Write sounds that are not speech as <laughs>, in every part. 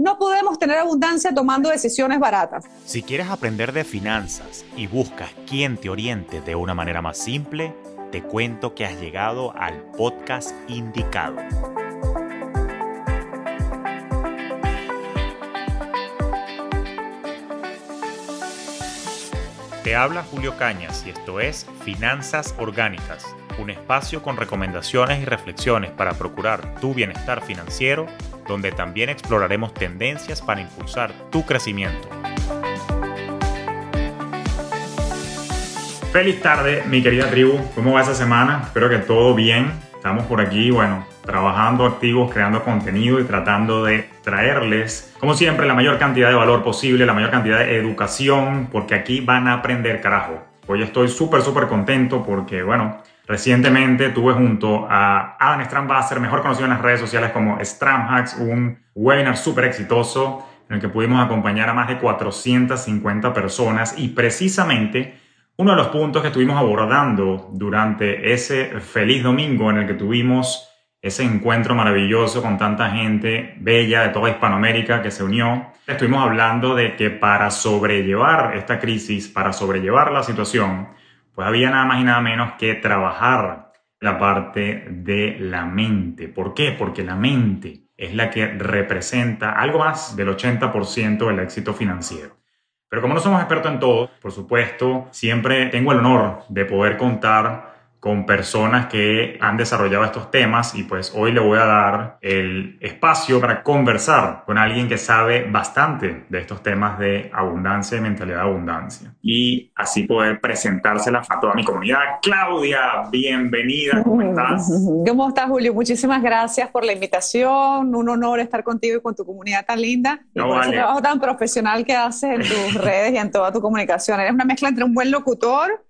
No podemos tener abundancia tomando decisiones baratas. Si quieres aprender de finanzas y buscas quien te oriente de una manera más simple, te cuento que has llegado al podcast indicado. Te habla Julio Cañas y esto es Finanzas Orgánicas, un espacio con recomendaciones y reflexiones para procurar tu bienestar financiero, donde también exploraremos tendencias para impulsar tu crecimiento. Feliz tarde, mi querida tribu. ¿Cómo va esa semana? Espero que todo bien. Estamos por aquí, bueno, trabajando activos, creando contenido y tratando de traerles, como siempre, la mayor cantidad de valor posible, la mayor cantidad de educación, porque aquí van a aprender carajo. Hoy estoy súper, súper contento porque, bueno, recientemente tuve junto a Adam Strambasser, mejor conocido en las redes sociales como Stramhacks, un webinar súper exitoso en el que pudimos acompañar a más de 450 personas y precisamente uno de los puntos que estuvimos abordando durante ese feliz domingo en el que tuvimos ese encuentro maravilloso con tanta gente bella de toda Hispanoamérica que se unió. Estuvimos hablando de que para sobrellevar esta crisis, para sobrellevar la situación, pues había nada más y nada menos que trabajar la parte de la mente. ¿Por qué? Porque la mente es la que representa algo más del 80% del éxito financiero. Pero como no somos expertos en todo, por supuesto, siempre tengo el honor de poder contar con personas que han desarrollado estos temas y pues hoy le voy a dar el espacio para conversar con alguien que sabe bastante de estos temas de abundancia y mentalidad de abundancia y así poder presentársela a toda mi comunidad. Claudia, bienvenida, ¿cómo estás? ¿Cómo estás, Julio? Muchísimas gracias por la invitación, un honor estar contigo y con tu comunidad tan linda y por ese trabajo tan profesional que haces en tus <laughs> redes y en toda tu comunicación. Eres una mezcla entre un buen locutor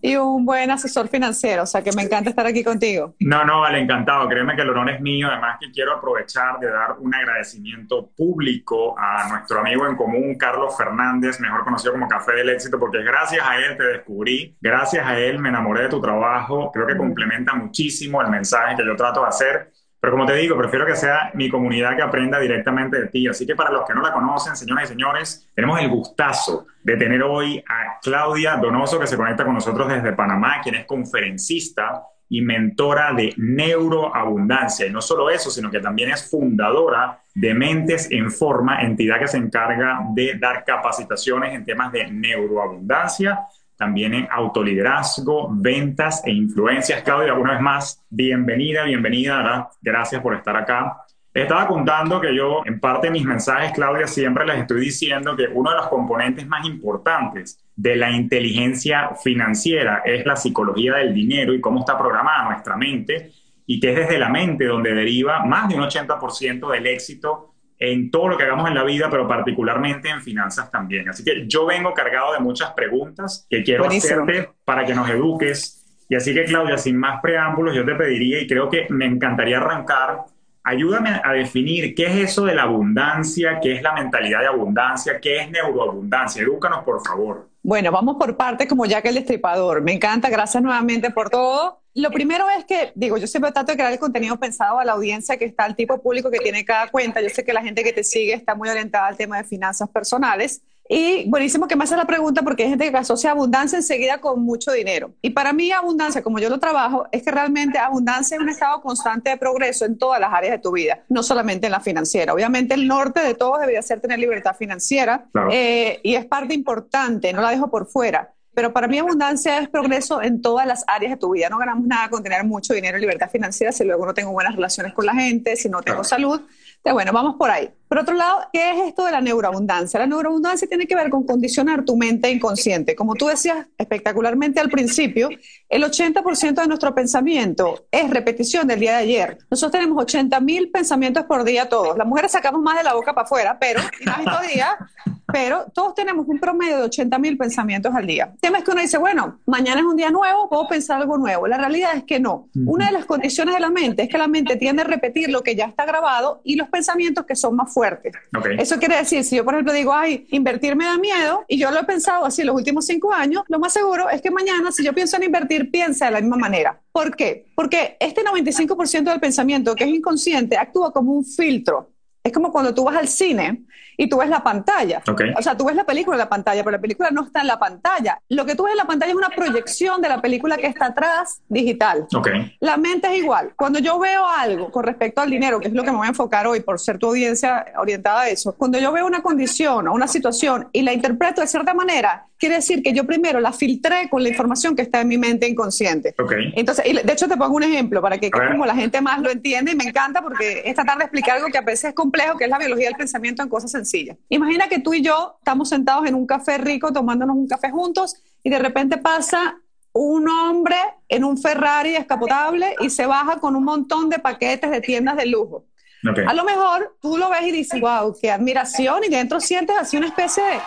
y un buen asesor financiero, o sea que me encanta estar aquí contigo. No, no, vale, encantado. Créeme que el honor es mío. Además que quiero aprovechar de dar un agradecimiento público a nuestro amigo en común, Carlos Fernández, mejor conocido como Café del Éxito, porque gracias a él te descubrí, gracias a él me enamoré de tu trabajo. Creo que complementa muchísimo el mensaje que yo trato de hacer pero como te digo, prefiero que sea mi comunidad que aprenda directamente de ti. Así que para los que no la conocen, señoras y señores, tenemos el gustazo de tener hoy a Claudia Donoso, que se conecta con nosotros desde Panamá, quien es conferencista y mentora de neuroabundancia. Y no solo eso, sino que también es fundadora de Mentes en Forma, entidad que se encarga de dar capacitaciones en temas de neuroabundancia también en autoliderazgo, ventas e influencias. Claudia, una vez más, bienvenida, bienvenida, ¿verdad? gracias por estar acá. Estaba contando que yo, en parte de mis mensajes, Claudia, siempre les estoy diciendo que uno de los componentes más importantes de la inteligencia financiera es la psicología del dinero y cómo está programada nuestra mente y que es desde la mente donde deriva más de un 80% del éxito en todo lo que hagamos en la vida, pero particularmente en finanzas también. Así que yo vengo cargado de muchas preguntas que quiero hacerte para que nos eduques. Y así que, Claudia, sin más preámbulos, yo te pediría, y creo que me encantaría arrancar, ayúdame a definir qué es eso de la abundancia, qué es la mentalidad de abundancia, qué es neuroabundancia. Edúcanos, por favor. Bueno, vamos por partes como ya que el Destripador. Me encanta, gracias nuevamente por todo. Lo primero es que, digo, yo siempre trato de crear el contenido pensado a la audiencia que está, al tipo público que tiene cada cuenta. Yo sé que la gente que te sigue está muy orientada al tema de finanzas personales. Y buenísimo que me haces la pregunta porque hay gente que asocia abundancia enseguida con mucho dinero. Y para mí abundancia, como yo lo trabajo, es que realmente abundancia es un estado constante de progreso en todas las áreas de tu vida, no solamente en la financiera. Obviamente el norte de todos debería ser tener libertad financiera eh, y es parte importante, no la dejo por fuera. Pero para mí abundancia es progreso en todas las áreas de tu vida. No ganamos nada con tener mucho dinero y libertad financiera si luego no tengo buenas relaciones con la gente, si no tengo salud. Entonces, bueno, vamos por ahí. Por otro lado, ¿qué es esto de la neuroabundancia? La neuroabundancia tiene que ver con condicionar tu mente inconsciente. Como tú decías espectacularmente al principio, el 80% de nuestro pensamiento es repetición del día de ayer. Nosotros tenemos 80 mil pensamientos por día todos. Las mujeres sacamos más de la boca para afuera, pero, pero todos tenemos un promedio de 80 mil pensamientos al día. El tema es que uno dice, bueno, mañana es un día nuevo, puedo pensar algo nuevo. La realidad es que no. Una de las condiciones de la mente es que la mente tiende a repetir lo que ya está grabado y los pensamientos que son más fuertes. Eso quiere decir, si yo, por ejemplo, digo, ay, invertir me da miedo, y yo lo he pensado así los últimos cinco años, lo más seguro es que mañana, si yo pienso en invertir, piense de la misma manera. ¿Por qué? Porque este 95% del pensamiento que es inconsciente actúa como un filtro es como cuando tú vas al cine y tú ves la pantalla. O sea, tú ves la película en la pantalla, pero la película no está en la pantalla. Lo que tú ves en la pantalla es una proyección de la película que está atrás digital. La mente es igual. Cuando yo veo algo con respecto al dinero, que es lo que me voy a enfocar hoy por ser tu audiencia orientada a eso, cuando yo veo una condición o una situación y la interpreto de cierta manera, quiere decir que yo primero la filtré con la información que está en mi mente inconsciente. Entonces, de hecho te pongo un ejemplo para que, como la gente más lo entiende y me encanta porque esta tarde expliqué algo que a veces es complejo, que es la biología del pensamiento en cosas sencillas. Imagina que tú y yo estamos sentados en un café rico tomándonos un café juntos y de repente pasa un hombre en un Ferrari escapotable y se baja con un montón de paquetes de tiendas de lujo. A lo mejor tú lo ves y dices, wow, qué admiración, y dentro sientes así una especie de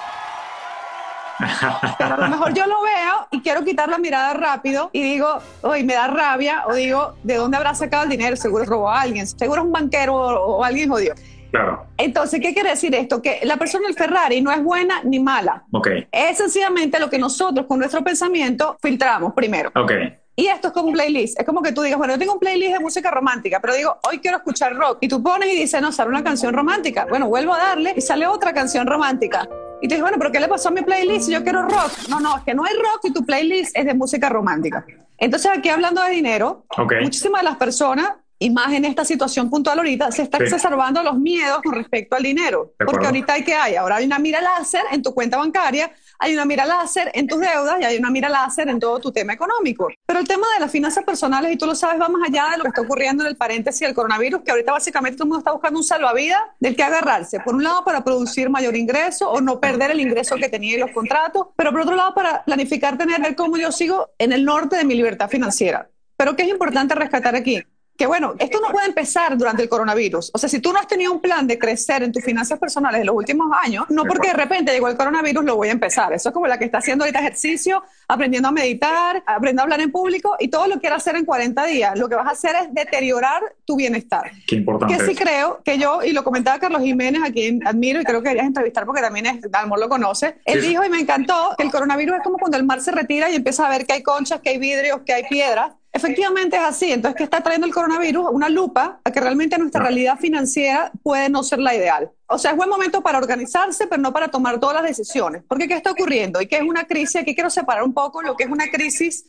pero a lo mejor yo lo veo y quiero quitar la mirada rápido y digo, hoy me da rabia, o digo, ¿de dónde habrá sacado el dinero? Seguro robó a alguien, seguro es un banquero o, alguien jodido. Claro. Entonces, ¿qué quiere decir esto? Que la persona del Ferrari no es buena ni mala. Okay. Es sencillamente lo que nosotros con nuestro pensamiento filtramos primero. Okay. Y esto es como un playlist. Es como que tú digas, bueno, yo tengo un playlist de música romántica, pero digo, hoy quiero escuchar rock. Y tú pones y dices, no, sale una canción romántica. Bueno, vuelvo a darle y sale otra canción romántica. Y te dije, bueno, pero ¿qué le pasó a mi playlist? Yo quiero rock. No, no, es que no hay rock y tu playlist es de música romántica. Entonces, aquí hablando de dinero, muchísimas de las personas, y más en esta situación puntual ahorita, se están exacerbando los miedos con respecto al dinero. Porque ahorita hay que hay, ahora hay una mira láser en tu cuenta bancaria hay una mira láser en tus deudas y hay una mira láser en todo tu tema económico. Pero el tema de las finanzas personales, y tú lo sabes, va más allá de lo que está ocurriendo en el paréntesis del coronavirus, que ahorita básicamente todo el mundo está buscando un salvavidas del que agarrarse. Por un lado, para producir mayor ingreso o no perder el ingreso que tenía en los contratos, pero por otro lado, para planificar tener el cómo yo sigo en el norte de mi libertad financiera. Pero ¿qué es importante rescatar aquí? Que bueno, esto no puede empezar durante el coronavirus. O sea, si tú no has tenido un plan de crecer en tus finanzas personales en los últimos años, no porque de repente llegó el coronavirus lo voy a empezar. Eso es como la que está haciendo ahorita ejercicio, aprendiendo a meditar, aprendiendo a hablar en público y todo lo quieras hacer en 40 días. Lo que vas a hacer es deteriorar tu bienestar. Qué importante. Que sí creo que yo, y lo comentaba Carlos Jiménez, a quien admiro y creo que querías entrevistar porque también es, Dalmor lo conoce, él dijo y me encantó que el coronavirus es como cuando el mar se retira y empieza a ver que hay conchas, que hay vidrios, que hay piedras Efectivamente es así. Entonces, ¿qué está trayendo el coronavirus? Una lupa a que realmente nuestra realidad financiera puede no ser la ideal. O sea, es buen momento para organizarse, pero no para tomar todas las decisiones. Porque ¿qué está ocurriendo? Y qué es una crisis, aquí quiero separar un poco lo que es una crisis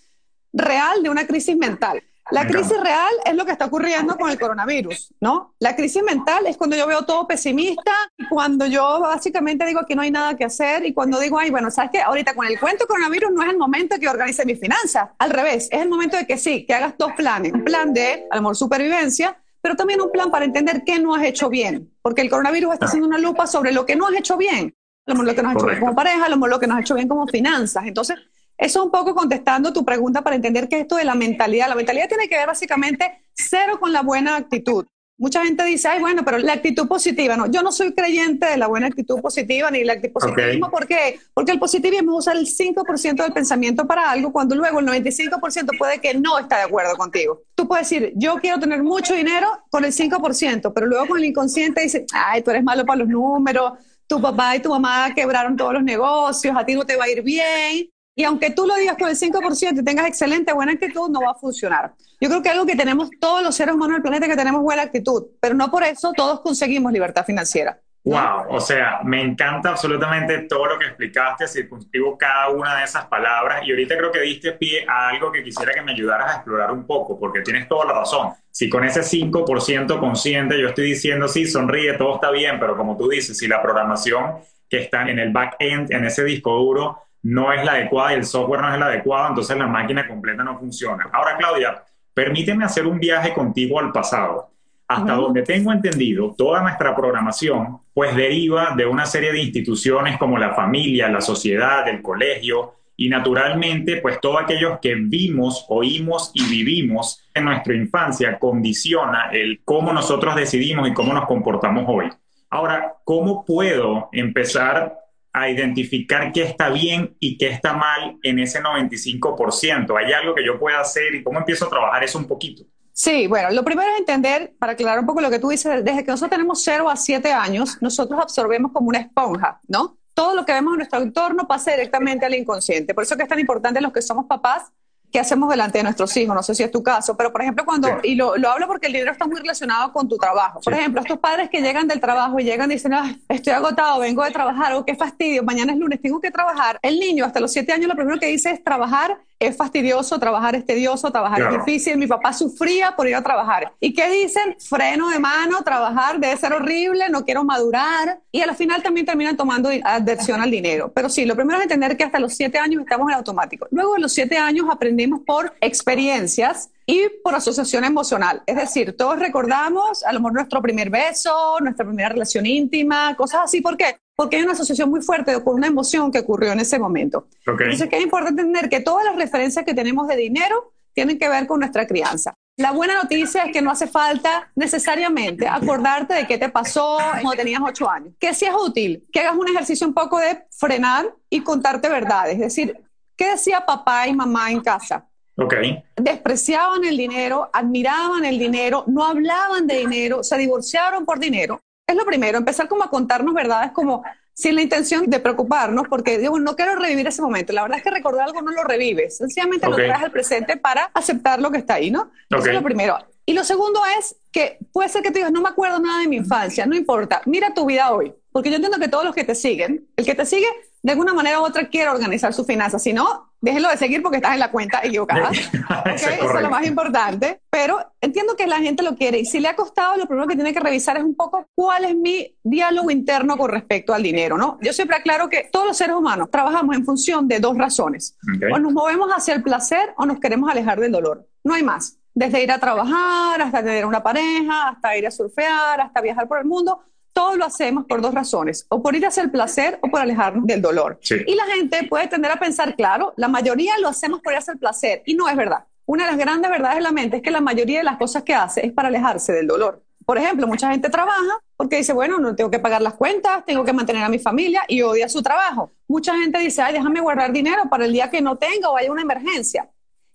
real de una crisis mental. La crisis real es lo que está ocurriendo con el coronavirus, ¿no? La crisis mental es cuando yo veo todo pesimista, cuando yo básicamente digo que no hay nada que hacer y cuando digo, ay, bueno, ¿sabes qué? Ahorita con el cuento coronavirus no es el momento que organice mis finanzas. Al revés, es el momento de que sí, que hagas dos planes. Un plan de, a lo mejor, supervivencia, pero también un plan para entender qué no has hecho bien. Porque el coronavirus está haciendo una lupa sobre lo que no has hecho bien. Lo que no has hecho bien como pareja, lo que no has hecho bien como finanzas. Entonces, eso un poco contestando tu pregunta para entender que esto de la mentalidad, la mentalidad tiene que ver básicamente cero con la buena actitud. Mucha gente dice, ay, bueno, pero la actitud positiva, no, yo no soy creyente de la buena actitud positiva ni la actitud positivismo, ¿por qué? Porque el positivismo usa el 5% del pensamiento para algo cuando luego el 95% puede que no está de acuerdo contigo. Tú puedes decir, yo quiero tener mucho dinero con el 5%, pero luego con el inconsciente dice, ay, tú eres malo para los números, tu papá y tu mamá quebraron todos los negocios, a ti no te va a ir bien, y aunque tú lo digas con el 5% y tengas excelente buena actitud, no va a funcionar. Yo creo que algo que tenemos todos los seres humanos del planeta que tenemos buena actitud, pero no por eso todos conseguimos libertad financiera. Wow, o sea, me encanta absolutamente todo lo que explicaste, circunscribo cada una de esas palabras y ahorita creo que diste pie a algo que quisiera que me ayudaras a explorar un poco, porque tienes toda la razón. Si con ese 5% consciente yo estoy diciendo, sí, sonríe, todo está bien, pero como tú dices, si la programación que está en el back-end, en ese disco duro, no es la adecuada y el software no es el adecuado, entonces la máquina completa no funciona. Ahora, Claudia, permíteme hacer un viaje contigo al pasado. Hasta donde tengo entendido, toda nuestra programación pues deriva de una serie de instituciones como la familia, la sociedad, el colegio y naturalmente pues todo aquello que vimos, oímos y vivimos en nuestra infancia condiciona el cómo nosotros decidimos y cómo nos comportamos hoy. Ahora, ¿cómo puedo empezar a identificar qué está bien y qué está mal en ese 95%? ¿Hay algo que yo pueda hacer y cómo empiezo a trabajar eso un poquito? Sí, bueno, lo primero es entender, para aclarar un poco lo que tú dices, desde que nosotros tenemos 0 a 7 años, nosotros absorbemos como una esponja, ¿no? Todo lo que vemos en nuestro entorno pasa directamente al inconsciente. Por eso que es tan importante los que somos papás qué hacemos delante de nuestros hijos. No sé si es tu caso, pero por ejemplo, cuando, y lo, lo, hablo porque el dinero está muy relacionado con tu trabajo. Por ejemplo, estos padres que llegan del trabajo y llegan y dicen, estoy agotado, vengo de trabajar, o oh, qué fastidio, mañana es lunes, tengo que trabajar. El niño hasta los siete años lo primero que dice es trabajar es fastidioso, trabajar es tedioso, trabajar es difícil. Mi papá sufría por ir a trabajar. ¿Y qué dicen? Freno de mano, trabajar debe ser horrible, no quiero madurar. Y al final también terminan tomando adversión al dinero. Pero sí, lo primero es entender que hasta los siete años estamos en automático. Luego de los siete años aprendimos por experiencias y por asociación emocional. Es decir, todos recordamos a lo mejor nuestro primer beso, nuestra primera relación íntima, cosas así. ¿Por qué? Porque hay una asociación muy fuerte con una emoción que ocurrió en ese momento. Entonces, que es importante entender que todas las referencias que tenemos de dinero tienen que ver con nuestra crianza. La buena noticia es que no hace falta necesariamente acordarte de qué te pasó cuando tenías ocho años. Que si es útil, que hagas un ejercicio un poco de frenar y contarte verdades. Es decir, ¿qué decía papá y mamá en casa? Okay. Despreciaban el dinero, admiraban el dinero, no hablaban de dinero, se divorciaron por dinero. Es lo primero, empezar como a contarnos verdades como sin la intención de preocuparnos, porque digo, no quiero revivir ese momento. La verdad es que recordar algo no lo revives, sencillamente lo traes al presente para aceptar lo que está ahí, ¿no? Eso es lo primero. Y lo segundo es que puede ser que te digas, no me acuerdo nada de mi infancia, no importa, mira tu vida hoy, porque yo entiendo que todos los que te siguen, el que te sigue de alguna manera u otra quiere organizar sus finanzas. Si no, déjenlo de seguir porque estás en la cuenta equivocada. <laughs> Eso es lo más importante. Pero entiendo que la gente lo quiere y si le ha costado, lo primero que tiene que revisar es un poco cuál es mi diálogo interno con respecto al dinero, ¿no? Yo siempre aclaro que todos los seres humanos trabajamos en función de dos razones. O nos movemos hacia el placer o nos queremos alejar del dolor. No hay más. Desde ir a trabajar, hasta tener una pareja, hasta ir a surfear, hasta viajar por el mundo todo lo hacemos por dos razones, o por ir hacia el placer o por alejarnos del dolor. Y la gente puede tender a pensar, claro, la mayoría lo hacemos por ir hacia el placer, y no es verdad. Una de las grandes verdades de la mente es que la mayoría de las cosas que hace es para alejarse del dolor. Por ejemplo, mucha gente trabaja porque dice, bueno, no tengo que pagar las cuentas, tengo que mantener a mi familia y odia su trabajo. Mucha gente dice, ay, déjame guardar dinero para el día que no tenga o haya una emergencia.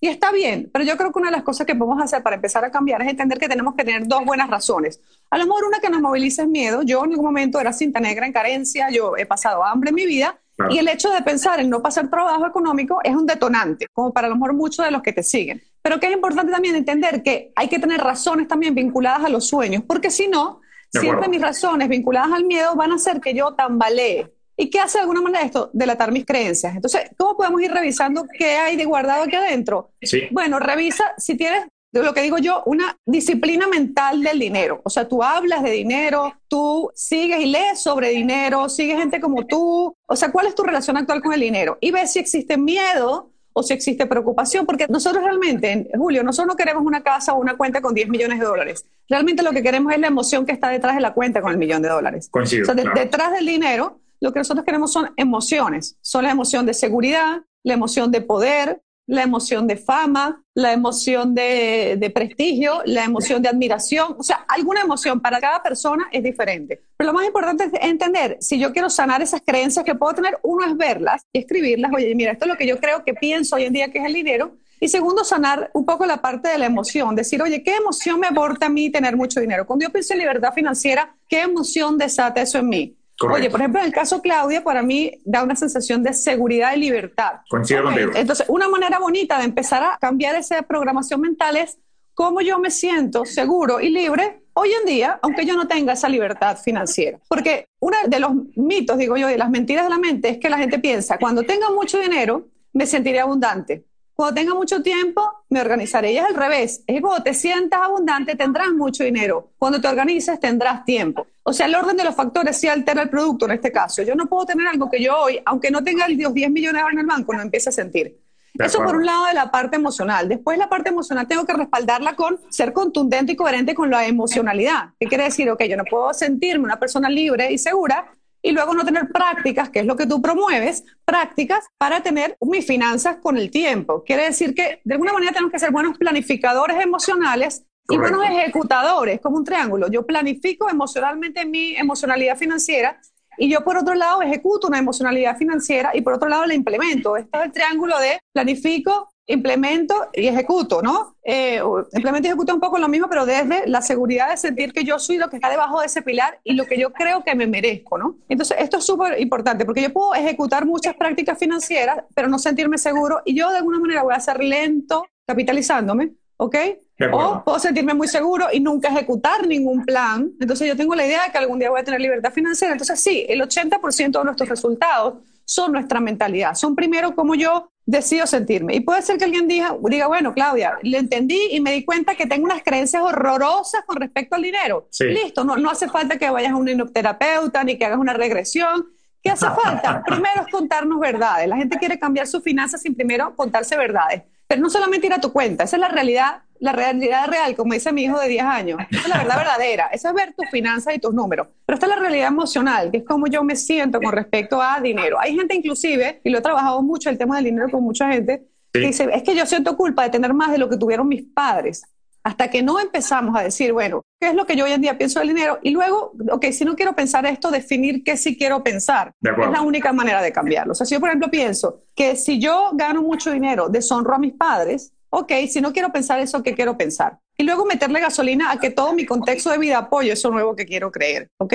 Y está bien, pero yo creo que una de las cosas que podemos hacer para empezar a cambiar es entender que tenemos que tener dos buenas razones. A lo mejor una que nos moviliza es miedo. Yo en ningún momento era cinta negra en carencia, yo he pasado hambre en mi vida. Y el hecho de pensar en no pasar trabajo económico es un detonante, como para a lo mejor muchos de los que te siguen. Pero que es importante también entender que hay que tener razones también vinculadas a los sueños, porque si no, siempre mis razones vinculadas al miedo van a hacer que yo tambalee ¿Y qué hace de alguna manera esto? Delatar mis creencias. Entonces, ¿cómo podemos ir revisando qué hay de guardado aquí adentro? Sí. Bueno, revisa si tienes, de lo que digo yo, una disciplina mental del dinero. O sea, tú hablas de dinero, tú sigues y lees sobre dinero, sigues gente como tú. O sea, ¿cuál es tu relación actual con el dinero? Y ves si existe miedo o si existe preocupación, porque nosotros realmente, Julio, nosotros no queremos una casa o una cuenta con 10 millones de dólares. Realmente lo que queremos es la emoción que está detrás de la cuenta con el millón de dólares. Coincido, o sea, detrás del dinero lo que nosotros queremos son emociones. Son la emoción de seguridad, la emoción de poder, la emoción de fama, la emoción de, prestigio, la emoción de admiración. O sea, alguna emoción para cada persona es diferente. Pero lo más importante es entender, si yo quiero sanar esas creencias que puedo tener, uno es verlas y escribirlas. Oye, mira, esto es lo que yo creo que pienso hoy en día que es el dinero. Y segundo, sanar un poco la parte de la emoción. Decir, oye, ¿qué emoción me aporta a mí tener mucho dinero? Cuando yo pienso en libertad financiera, ¿qué emoción desata eso en mí? Oye, por ejemplo, en el caso Claudia, para mí da una sensación de seguridad y libertad. Coincido contigo. Entonces, una manera bonita de empezar a cambiar esa programación mental es cómo yo me siento seguro y libre hoy en día, aunque yo no tenga esa libertad financiera. Porque uno de los mitos, digo yo, y las mentiras de la mente es que la gente piensa, cuando tenga mucho dinero, me sentiré abundante. Cuando tenga mucho tiempo, me organizaré. Y es al revés. Es que cuando te sientas abundante, tendrás mucho dinero. Cuando te organices, tendrás tiempo. O sea, el orden de los factores sí altera el producto en este caso. Yo no puedo tener algo que yo hoy, aunque no tenga los 10 millones en el banco, no empiece a sentir. Eso por un lado de la parte emocional. Después la parte emocional tengo que respaldarla con ser contundente y coherente con la emocionalidad. ¿Qué quiere decir? Ok, yo no puedo sentirme una persona libre y segura y luego no tener prácticas, que es lo que tú promueves, prácticas para tener mis finanzas con el tiempo. Quiere decir que de alguna manera tenemos que ser buenos planificadores emocionales y buenos ejecutadores, como un triángulo. Yo planifico emocionalmente mi emocionalidad financiera y yo por otro lado ejecuto una emocionalidad financiera y por otro lado la implemento. Esto es el triángulo de planifico, implemento y ejecuto, ¿no? Eh, implemento y ejecuto un poco lo mismo, pero desde la seguridad de sentir que yo soy lo que está debajo de ese pilar y lo que yo creo que me merezco, ¿no? Entonces, esto es súper importante porque yo puedo ejecutar muchas prácticas financieras, pero no sentirme seguro y yo de alguna manera voy a ser lento capitalizándome, ¿ok? O puedo sentirme muy seguro y nunca ejecutar ningún plan. Entonces yo tengo la idea de que algún día voy a tener libertad financiera. Entonces sí, el 80% de nuestros resultados son nuestra mentalidad. Son primero como yo decido sentirme. Y puede ser que alguien diga, diga, bueno, Claudia, le entendí y me di cuenta que tengo unas creencias horrorosas con respecto al dinero. Listo, no, no hace falta que vayas a un hipnoterapeuta ni que hagas una regresión. ¿Qué hace <laughs> falta? Primero es contarnos verdades. La gente quiere cambiar sus finanzas sin primero contarse verdades. Pero no solamente ir a tu cuenta, esa es la realidad, la realidad real, como dice mi hijo de 10 años. Esa es la verdad verdadera, esa es ver tus finanzas y tus números. Pero esta es la realidad emocional, que es como yo me siento con respecto a dinero. Hay gente inclusive, y lo he trabajado mucho el tema del dinero con mucha gente, que dice, es que yo siento culpa de tener más de lo que tuvieron mis padres hasta que no empezamos a decir, bueno, ¿qué es lo que yo hoy en día pienso del dinero? Y luego, ok, si no quiero pensar esto, definir qué sí quiero pensar. Es la única manera de cambiarlo. O sea, si yo, por ejemplo, pienso que si yo gano mucho dinero, deshonro a mis padres, ok, si no quiero pensar eso, ¿qué quiero pensar? Y luego meterle gasolina a que todo mi contexto de vida apoye eso nuevo que quiero creer, ¿ok?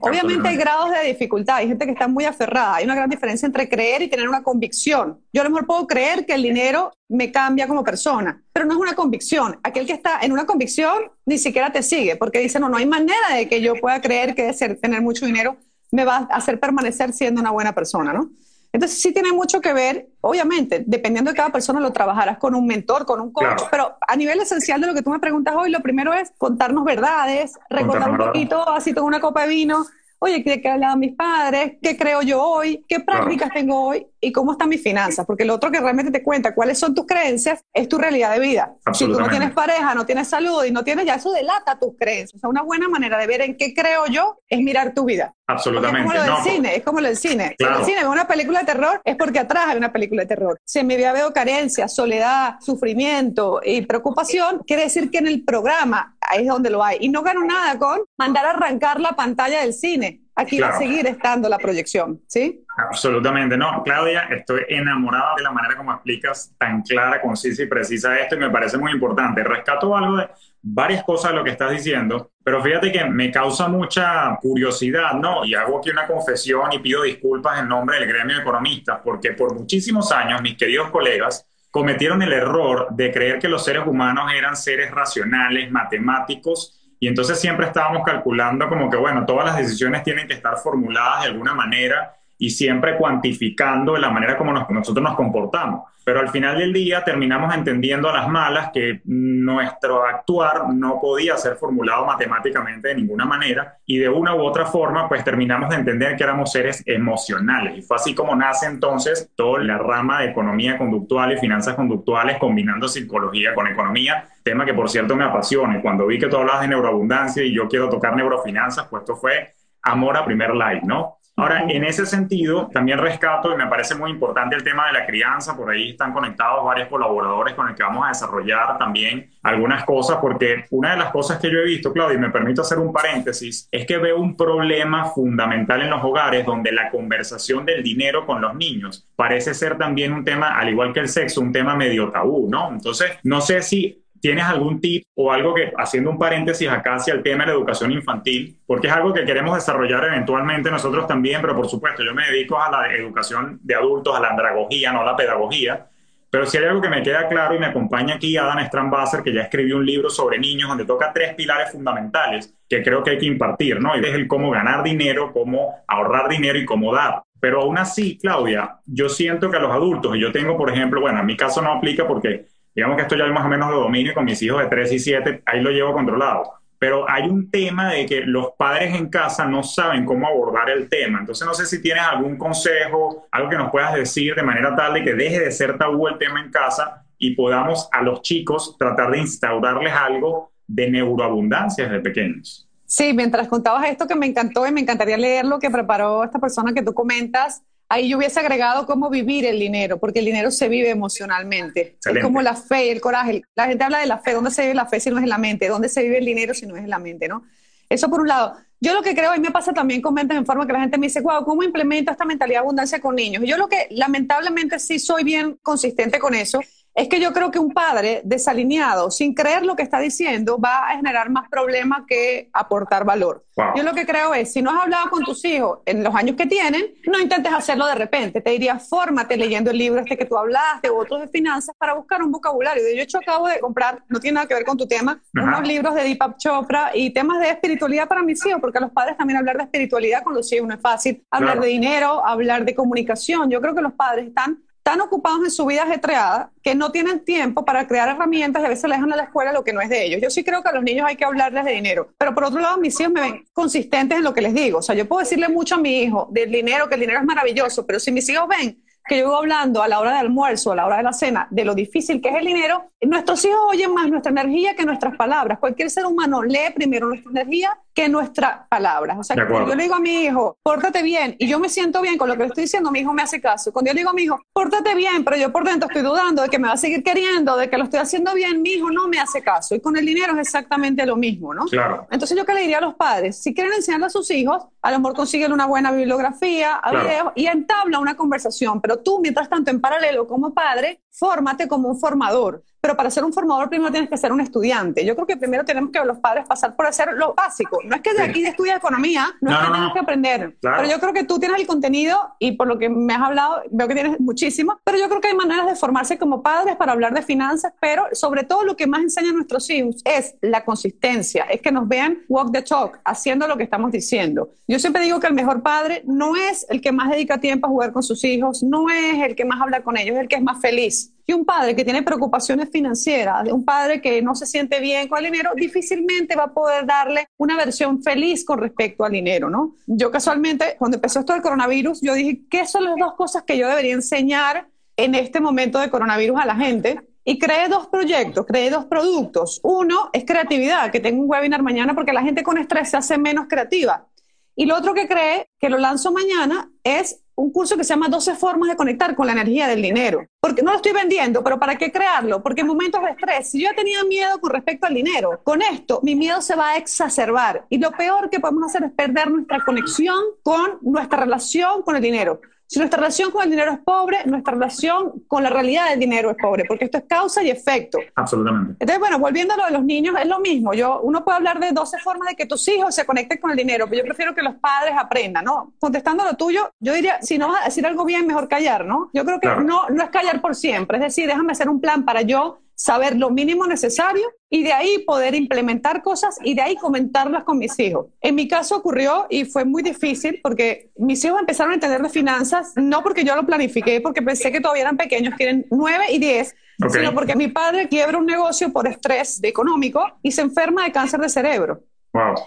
Obviamente hay grados de dificultad, hay gente que está muy aferrada, hay una gran diferencia entre creer y tener una convicción. Yo a lo mejor puedo creer que el dinero me cambia como persona, pero no es una convicción. Aquel que está en una convicción ni siquiera te sigue porque dice, no, no hay manera de que yo pueda creer que tener mucho dinero me va a hacer permanecer siendo una buena persona, ¿no? Entonces sí tiene mucho que ver, obviamente, dependiendo de cada persona lo trabajarás con un mentor, con un coach, pero a nivel esencial de lo que tú me preguntas hoy, lo primero es contarnos verdades, recordar un poquito, así con una copa de vino, oye, ¿qué, qué hablado mis padres? ¿Qué creo yo hoy? ¿Qué prácticas tengo hoy? ¿Y cómo están mis finanzas? Porque lo otro que realmente te cuenta cuáles son tus creencias es tu realidad de vida. Si tú no tienes pareja, no tienes salud y no tienes, ya eso delata tus creencias. O sea, una buena manera de ver en qué creo yo es mirar tu vida. Absolutamente. es como lo del cine, es como lo del cine. Si en el cine veo una película de terror, es porque atrás hay una película de terror. Si en mi vida veo carencia, soledad, sufrimiento y preocupación, quiere decir que en el programa ahí es donde lo hay. Y no gano nada con mandar a arrancar la pantalla del cine aquí va a seguir estando la proyección, ¿sí? Absolutamente, no. Claudia, estoy enamorada de la manera como explicas tan clara, concisa y precisa esto y me parece muy importante. Rescato algo de varias cosas de lo que estás diciendo, pero fíjate que me causa mucha curiosidad, ¿no? Y hago aquí una confesión y pido disculpas en nombre del gremio de economistas, porque por muchísimos años mis queridos colegas cometieron el error de creer que los seres humanos eran seres racionales, matemáticos, y entonces siempre estábamos calculando como que, bueno, todas las decisiones tienen que estar formuladas de alguna manera y siempre cuantificando la manera como nosotros nos comportamos. Pero al final del día terminamos entendiendo a las malas que nuestro actuar no podía ser formulado matemáticamente de ninguna manera y de una u otra forma pues terminamos de entender que éramos seres emocionales y fue así como nace entonces toda la rama de economía conductual y finanzas conductuales combinando psicología con economía, tema que por cierto me apasiona y cuando vi que tú hablabas de neuroabundancia y yo quiero tocar neurofinanzas pues esto fue amor a primer like, ¿no? Ahora, en ese sentido, también rescato y me parece muy importante el tema de la crianza. Por ahí están conectados varios colaboradores con el que vamos a desarrollar también algunas cosas, porque una de las cosas que yo he visto, Claudio, y me permito hacer un paréntesis, es que veo un problema fundamental en los hogares donde la conversación del dinero con los niños parece ser también un tema, al igual que el sexo, un tema medio tabú, ¿no? Entonces, no sé si ¿Tienes algún tip o algo que, haciendo un paréntesis acá hacia el tema de la educación infantil, porque es algo que queremos desarrollar eventualmente nosotros también, pero por supuesto yo me dedico a la educación de adultos, a la andragogía, no a la pedagogía, pero si hay algo que me queda claro y me acompaña aquí Adam Strambasser, que ya escribió un libro sobre niños donde toca tres pilares fundamentales que creo que hay que impartir, ¿no? Y es el cómo ganar dinero, cómo ahorrar dinero y cómo dar. Pero aún así, Claudia, yo siento que a los adultos, y yo tengo, por ejemplo, bueno, en mi caso no aplica porque Digamos que esto ya más o menos de dominio con mis hijos de 3 y 7, ahí lo llevo controlado. Pero hay un tema de que los padres en casa no saben cómo abordar el tema. Entonces no sé si tienes algún consejo, algo que nos puedas decir de manera tal de que deje de ser tabú el tema en casa y podamos a los chicos tratar de instaurarles algo de neuroabundancia desde pequeños. Sí, mientras contabas esto que me encantó y me encantaría leer lo que preparó esta persona que tú comentas, Ahí yo hubiese agregado cómo vivir el dinero, porque el dinero se vive emocionalmente. Es como la fe el coraje. La gente habla de la fe. ¿Dónde se vive la fe si no es en la mente? ¿Dónde se vive el dinero si no es en la mente? ¿no? Eso por un lado. Yo lo que creo, y me pasa también con mentes en forma que la gente me dice, wow, ¿cómo implemento esta mentalidad de abundancia con niños? Yo lo que lamentablemente sí soy bien consistente con eso, es que yo creo que un padre desalineado, sin creer lo que está diciendo, va a generar más problemas que aportar valor. Yo lo que creo es, si no has hablado con tus hijos en los años que tienen, no intentes hacerlo de repente. Te diría, fórmate leyendo el libro este que tú hablaste o otros de finanzas para buscar un vocabulario. De hecho, acabo de comprar, no tiene nada que ver con tu tema, unos libros de Deepak Chopra y temas de espiritualidad para mis hijos, porque a los padres también hablar de espiritualidad con los hijos no es fácil. Hablar de dinero, hablar de comunicación. Yo creo que los padres están tan ocupados en su vida ajetreada que no tienen tiempo para crear herramientas y a veces le dejan a la escuela lo que no es de ellos. Yo sí creo que a los niños hay que hablarles de dinero, pero por otro lado mis hijos me ven consistentes en lo que les digo. O sea, yo puedo decirle mucho a mi hijo del dinero, que el dinero es maravilloso, pero si mis hijos ven que yo voy hablando a la hora de almuerzo, a la hora de la cena, de lo difícil que es el dinero, nuestros hijos oyen más nuestra energía que nuestras palabras. Cualquier ser humano lee primero nuestra energía que nuestras palabras. O sea, cuando yo le digo a mi hijo, pórtate bien, y yo me siento bien con lo que le estoy diciendo, mi hijo me hace caso. Cuando yo le digo a mi hijo, pórtate bien, pero yo por dentro estoy dudando de que me va a seguir queriendo, de que lo estoy haciendo bien, mi hijo no me hace caso. Y con el dinero es exactamente lo mismo, ¿no? Claro. Entonces yo qué le diría a los padres, si quieren enseñarle a sus hijos, a lo mejor consiguen una buena bibliografía, a videos, y entabla una conversación, pero tú, mientras tanto, en paralelo como padre, fórmate como un formador pero para ser un formador primero tienes que ser un estudiante. Yo creo que primero tenemos que los padres pasar por hacer lo básico. No es que de aquí estudies economía, no, es que tienes que aprender. Pero yo creo que tú tienes el contenido y por lo que me has hablado, veo que tienes muchísimo, pero yo creo que hay maneras de formarse como padres para hablar de finanzas, pero sobre todo lo que más enseña a nuestros hijos es la consistencia, es que nos vean walk the talk, haciendo lo que estamos diciendo. Yo siempre digo que el mejor padre no es el que más dedica tiempo a jugar con sus hijos, no es el que más habla con ellos, es el que es más feliz. Y un padre que tiene preocupaciones financieras, un padre que no se siente bien con el dinero, difícilmente va a poder darle una versión feliz con respecto al dinero, ¿no? Yo casualmente, cuando empezó esto del coronavirus, yo dije, ¿qué son las dos cosas que yo debería enseñar en este momento de coronavirus a la gente? Y creé dos proyectos, creé dos productos. Uno es creatividad, que tengo un webinar mañana porque la gente con estrés se hace menos creativa. Y lo otro que creé, que lo lanzo mañana, es un curso que se llama 12 formas de conectar con la energía del dinero. Porque no lo estoy vendiendo, pero ¿para qué crearlo? Porque en momentos de estrés, si yo tenía miedo con respecto al dinero, con esto mi miedo se va a exacerbar. Y lo peor que podemos hacer es perder nuestra conexión con nuestra relación con el dinero. Si nuestra relación con el dinero es pobre, nuestra relación con la realidad del dinero es pobre, porque esto es causa y efecto. Absolutamente. Entonces, bueno, volviendo a lo de los niños, es lo mismo. Yo, uno puede hablar de 12 formas de que tus hijos se conecten con el dinero, pero yo prefiero que los padres aprendan, ¿no? Contestando lo tuyo, yo diría, si no vas a decir algo bien, mejor callar, ¿no? Yo creo que no, no es callar por siempre, es decir, déjame hacer un plan para yo saber lo mínimo necesario y de ahí poder implementar cosas y de ahí comentarlas con mis hijos. En mi caso ocurrió y fue muy difícil porque mis hijos empezaron a entender de finanzas, no porque yo lo planifiqué, porque pensé que todavía eran pequeños, tienen 9 y 10, sino porque mi padre quiebra un negocio por estrés económico y se enferma de cáncer de cerebro.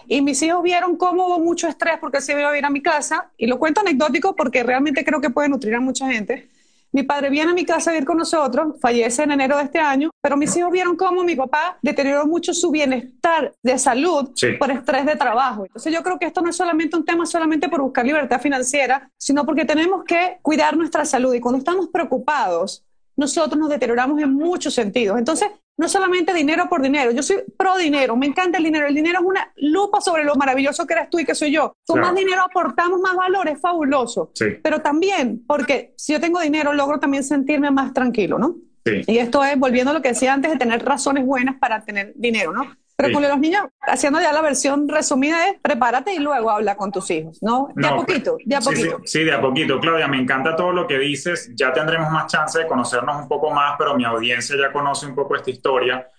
Y mis hijos vieron cómo hubo mucho estrés porque se iba a ir a mi casa, y lo cuento anecdótico porque realmente creo que puede nutrir a mucha gente mi padre viene a mi casa a vivir con nosotros, fallece en enero de este año, pero mis hijos vieron cómo mi papá deterioró mucho su bienestar de salud por estrés de trabajo. Entonces yo creo que esto no es solamente un tema solamente por buscar libertad financiera, sino porque tenemos que cuidar nuestra salud y cuando estamos preocupados, nosotros nos deterioramos en muchos sentidos. Entonces, no solamente dinero por dinero, yo soy pro dinero, me encanta el dinero, el dinero es una lupa sobre lo maravilloso que eres tú y que soy yo. Con más dinero aportamos más valor, es fabuloso. Pero también, porque si yo tengo dinero, logro también sentirme más tranquilo, ¿no? Sí. Y esto es, volviendo a lo que decía antes, de tener razones buenas para tener dinero, ¿no? Pero con los niños, haciendo ya la versión resumida es prepárate y luego habla con tus hijos, ¿no? De a poquito, de a poquito. Sí, de a poquito. Claudia, me encanta todo lo que dices. Ya tendremos más chance de conocernos un poco más, pero mi audiencia ya conoce un poco esta historia.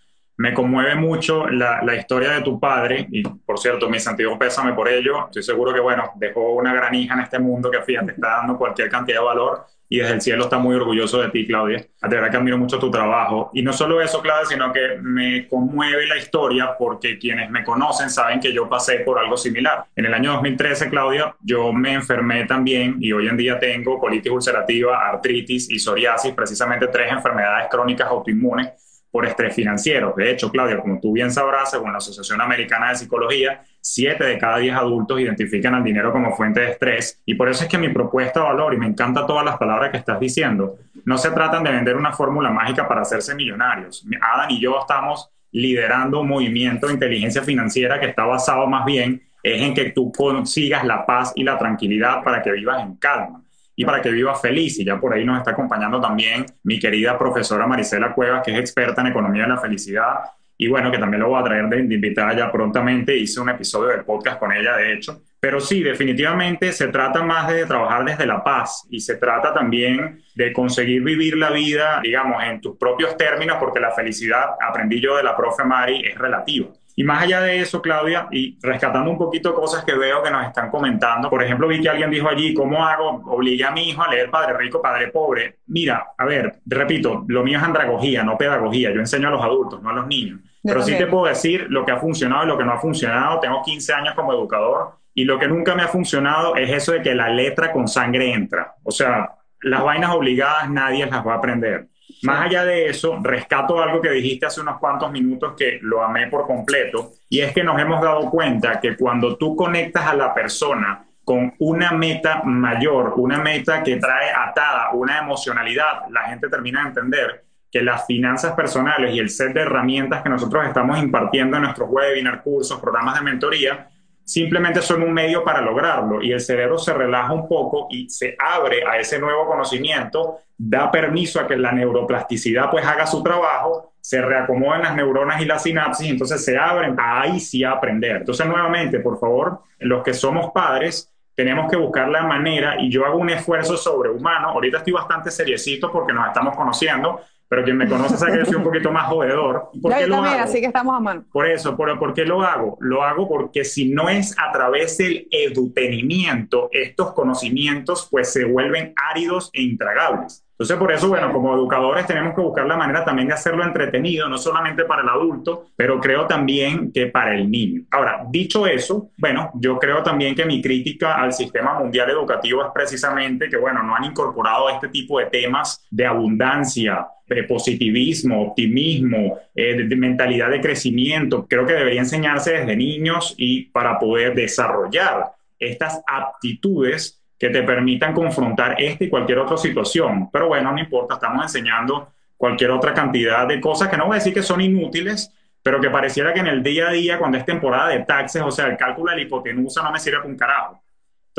Me conmueve mucho la, la historia de tu padre y, por cierto, mi sentido pésame por ello. Estoy seguro que, bueno, dejó una gran hija en este mundo que, fíjate, está dando cualquier cantidad de valor y desde el cielo está muy orgulloso de ti, Claudia. De verdad que admiro mucho tu trabajo. Y no solo eso, Claudia, sino que me conmueve la historia porque quienes me conocen saben que yo pasé por algo similar. En el año 2013, Claudia, yo me enfermé también y hoy en día tengo colitis ulcerativa, artritis y psoriasis, precisamente tres enfermedades crónicas autoinmunes por estrés financiero. De hecho, Claudia, como tú bien sabrás, según la Asociación Americana de Psicología, 7 de cada 10 adultos identifican al dinero como fuente de estrés. Y por eso es que mi propuesta de valor, y me encantan todas las palabras que estás diciendo, no se tratan de vender una fórmula mágica para hacerse millonarios. Adam y yo estamos liderando un movimiento de inteligencia financiera que está basado más bien en que tú consigas la paz y la tranquilidad para que vivas en calma. Y para que vivas feliz. Y ya por ahí nos está acompañando también mi querida profesora Marisela Cuevas, que es experta en economía de la felicidad. Y bueno, que también lo voy a traer de invitada ya prontamente. Hice un episodio del podcast con ella, de hecho. Pero sí, definitivamente se trata más de trabajar desde la paz y se trata también de conseguir vivir la vida, digamos, en tus propios términos, porque la felicidad, aprendí yo de la profe Mari, es relativa. Y más allá de eso, Claudia, y rescatando un poquito cosas que veo que nos están comentando, por ejemplo, vi que alguien dijo allí, ¿cómo hago? Obligué a mi hijo a leer Padre Rico, Padre Pobre. Mira, a ver, repito, lo mío es andragogía, no pedagogía. Yo enseño a los adultos, no a los niños. Pero sí te puedo decir lo que ha funcionado y lo que no ha funcionado. Tengo 15 años como educador y lo que nunca me ha funcionado es eso de que la letra con sangre entra. O sea, las vainas obligadas nadie las va a aprender. Más allá de eso, rescato algo que dijiste hace unos cuantos minutos que lo amé por completo, y es que nos hemos dado cuenta que cuando tú conectas a la persona con una meta mayor, una meta que trae atada una emocionalidad, la gente termina de entender que las finanzas personales y el set de herramientas que nosotros estamos impartiendo en nuestros webinars, cursos, programas de mentoría, simplemente son un medio para lograrlo. Y el cerebro se relaja un poco y se abre a ese nuevo conocimiento, da permiso a que la neuroplasticidad pues haga su trabajo, se reacomodan las neuronas y las sinapsis, entonces se abren. Ahí sí a aprender. Entonces nuevamente, por favor, los que somos padres, tenemos que buscar la manera y yo hago un esfuerzo sobrehumano, ahorita estoy bastante seriecito porque nos estamos conociendo, pero quien me conoce sabe que yo soy un poquito más jodedor. ¿Por qué lo hago? así que estamos a mano. Por eso, por, ¿por qué lo hago? Lo hago porque si no es a través del edutenimiento, estos conocimientos pues se vuelven áridos e intragables. Entonces, por eso, bueno, como educadores tenemos que buscar la manera también de hacerlo entretenido, no solamente para el adulto, pero creo también que para el niño. Ahora, dicho eso, bueno, yo creo también que mi crítica al sistema mundial educativo es precisamente que, bueno, no han incorporado este tipo de temas de abundancia, de positivismo, optimismo, eh, de, mentalidad de crecimiento. Creo que debería enseñarse desde niños y para poder desarrollar estas aptitudes que te permitan confrontar esta y cualquier otra situación. Pero bueno, no importa, estamos enseñando cualquier otra cantidad de cosas que no voy a decir que son inútiles, pero que pareciera que en el día a día, cuando es temporada de taxes, o sea, el cálculo de la hipotenusa no me sirve para un carajo.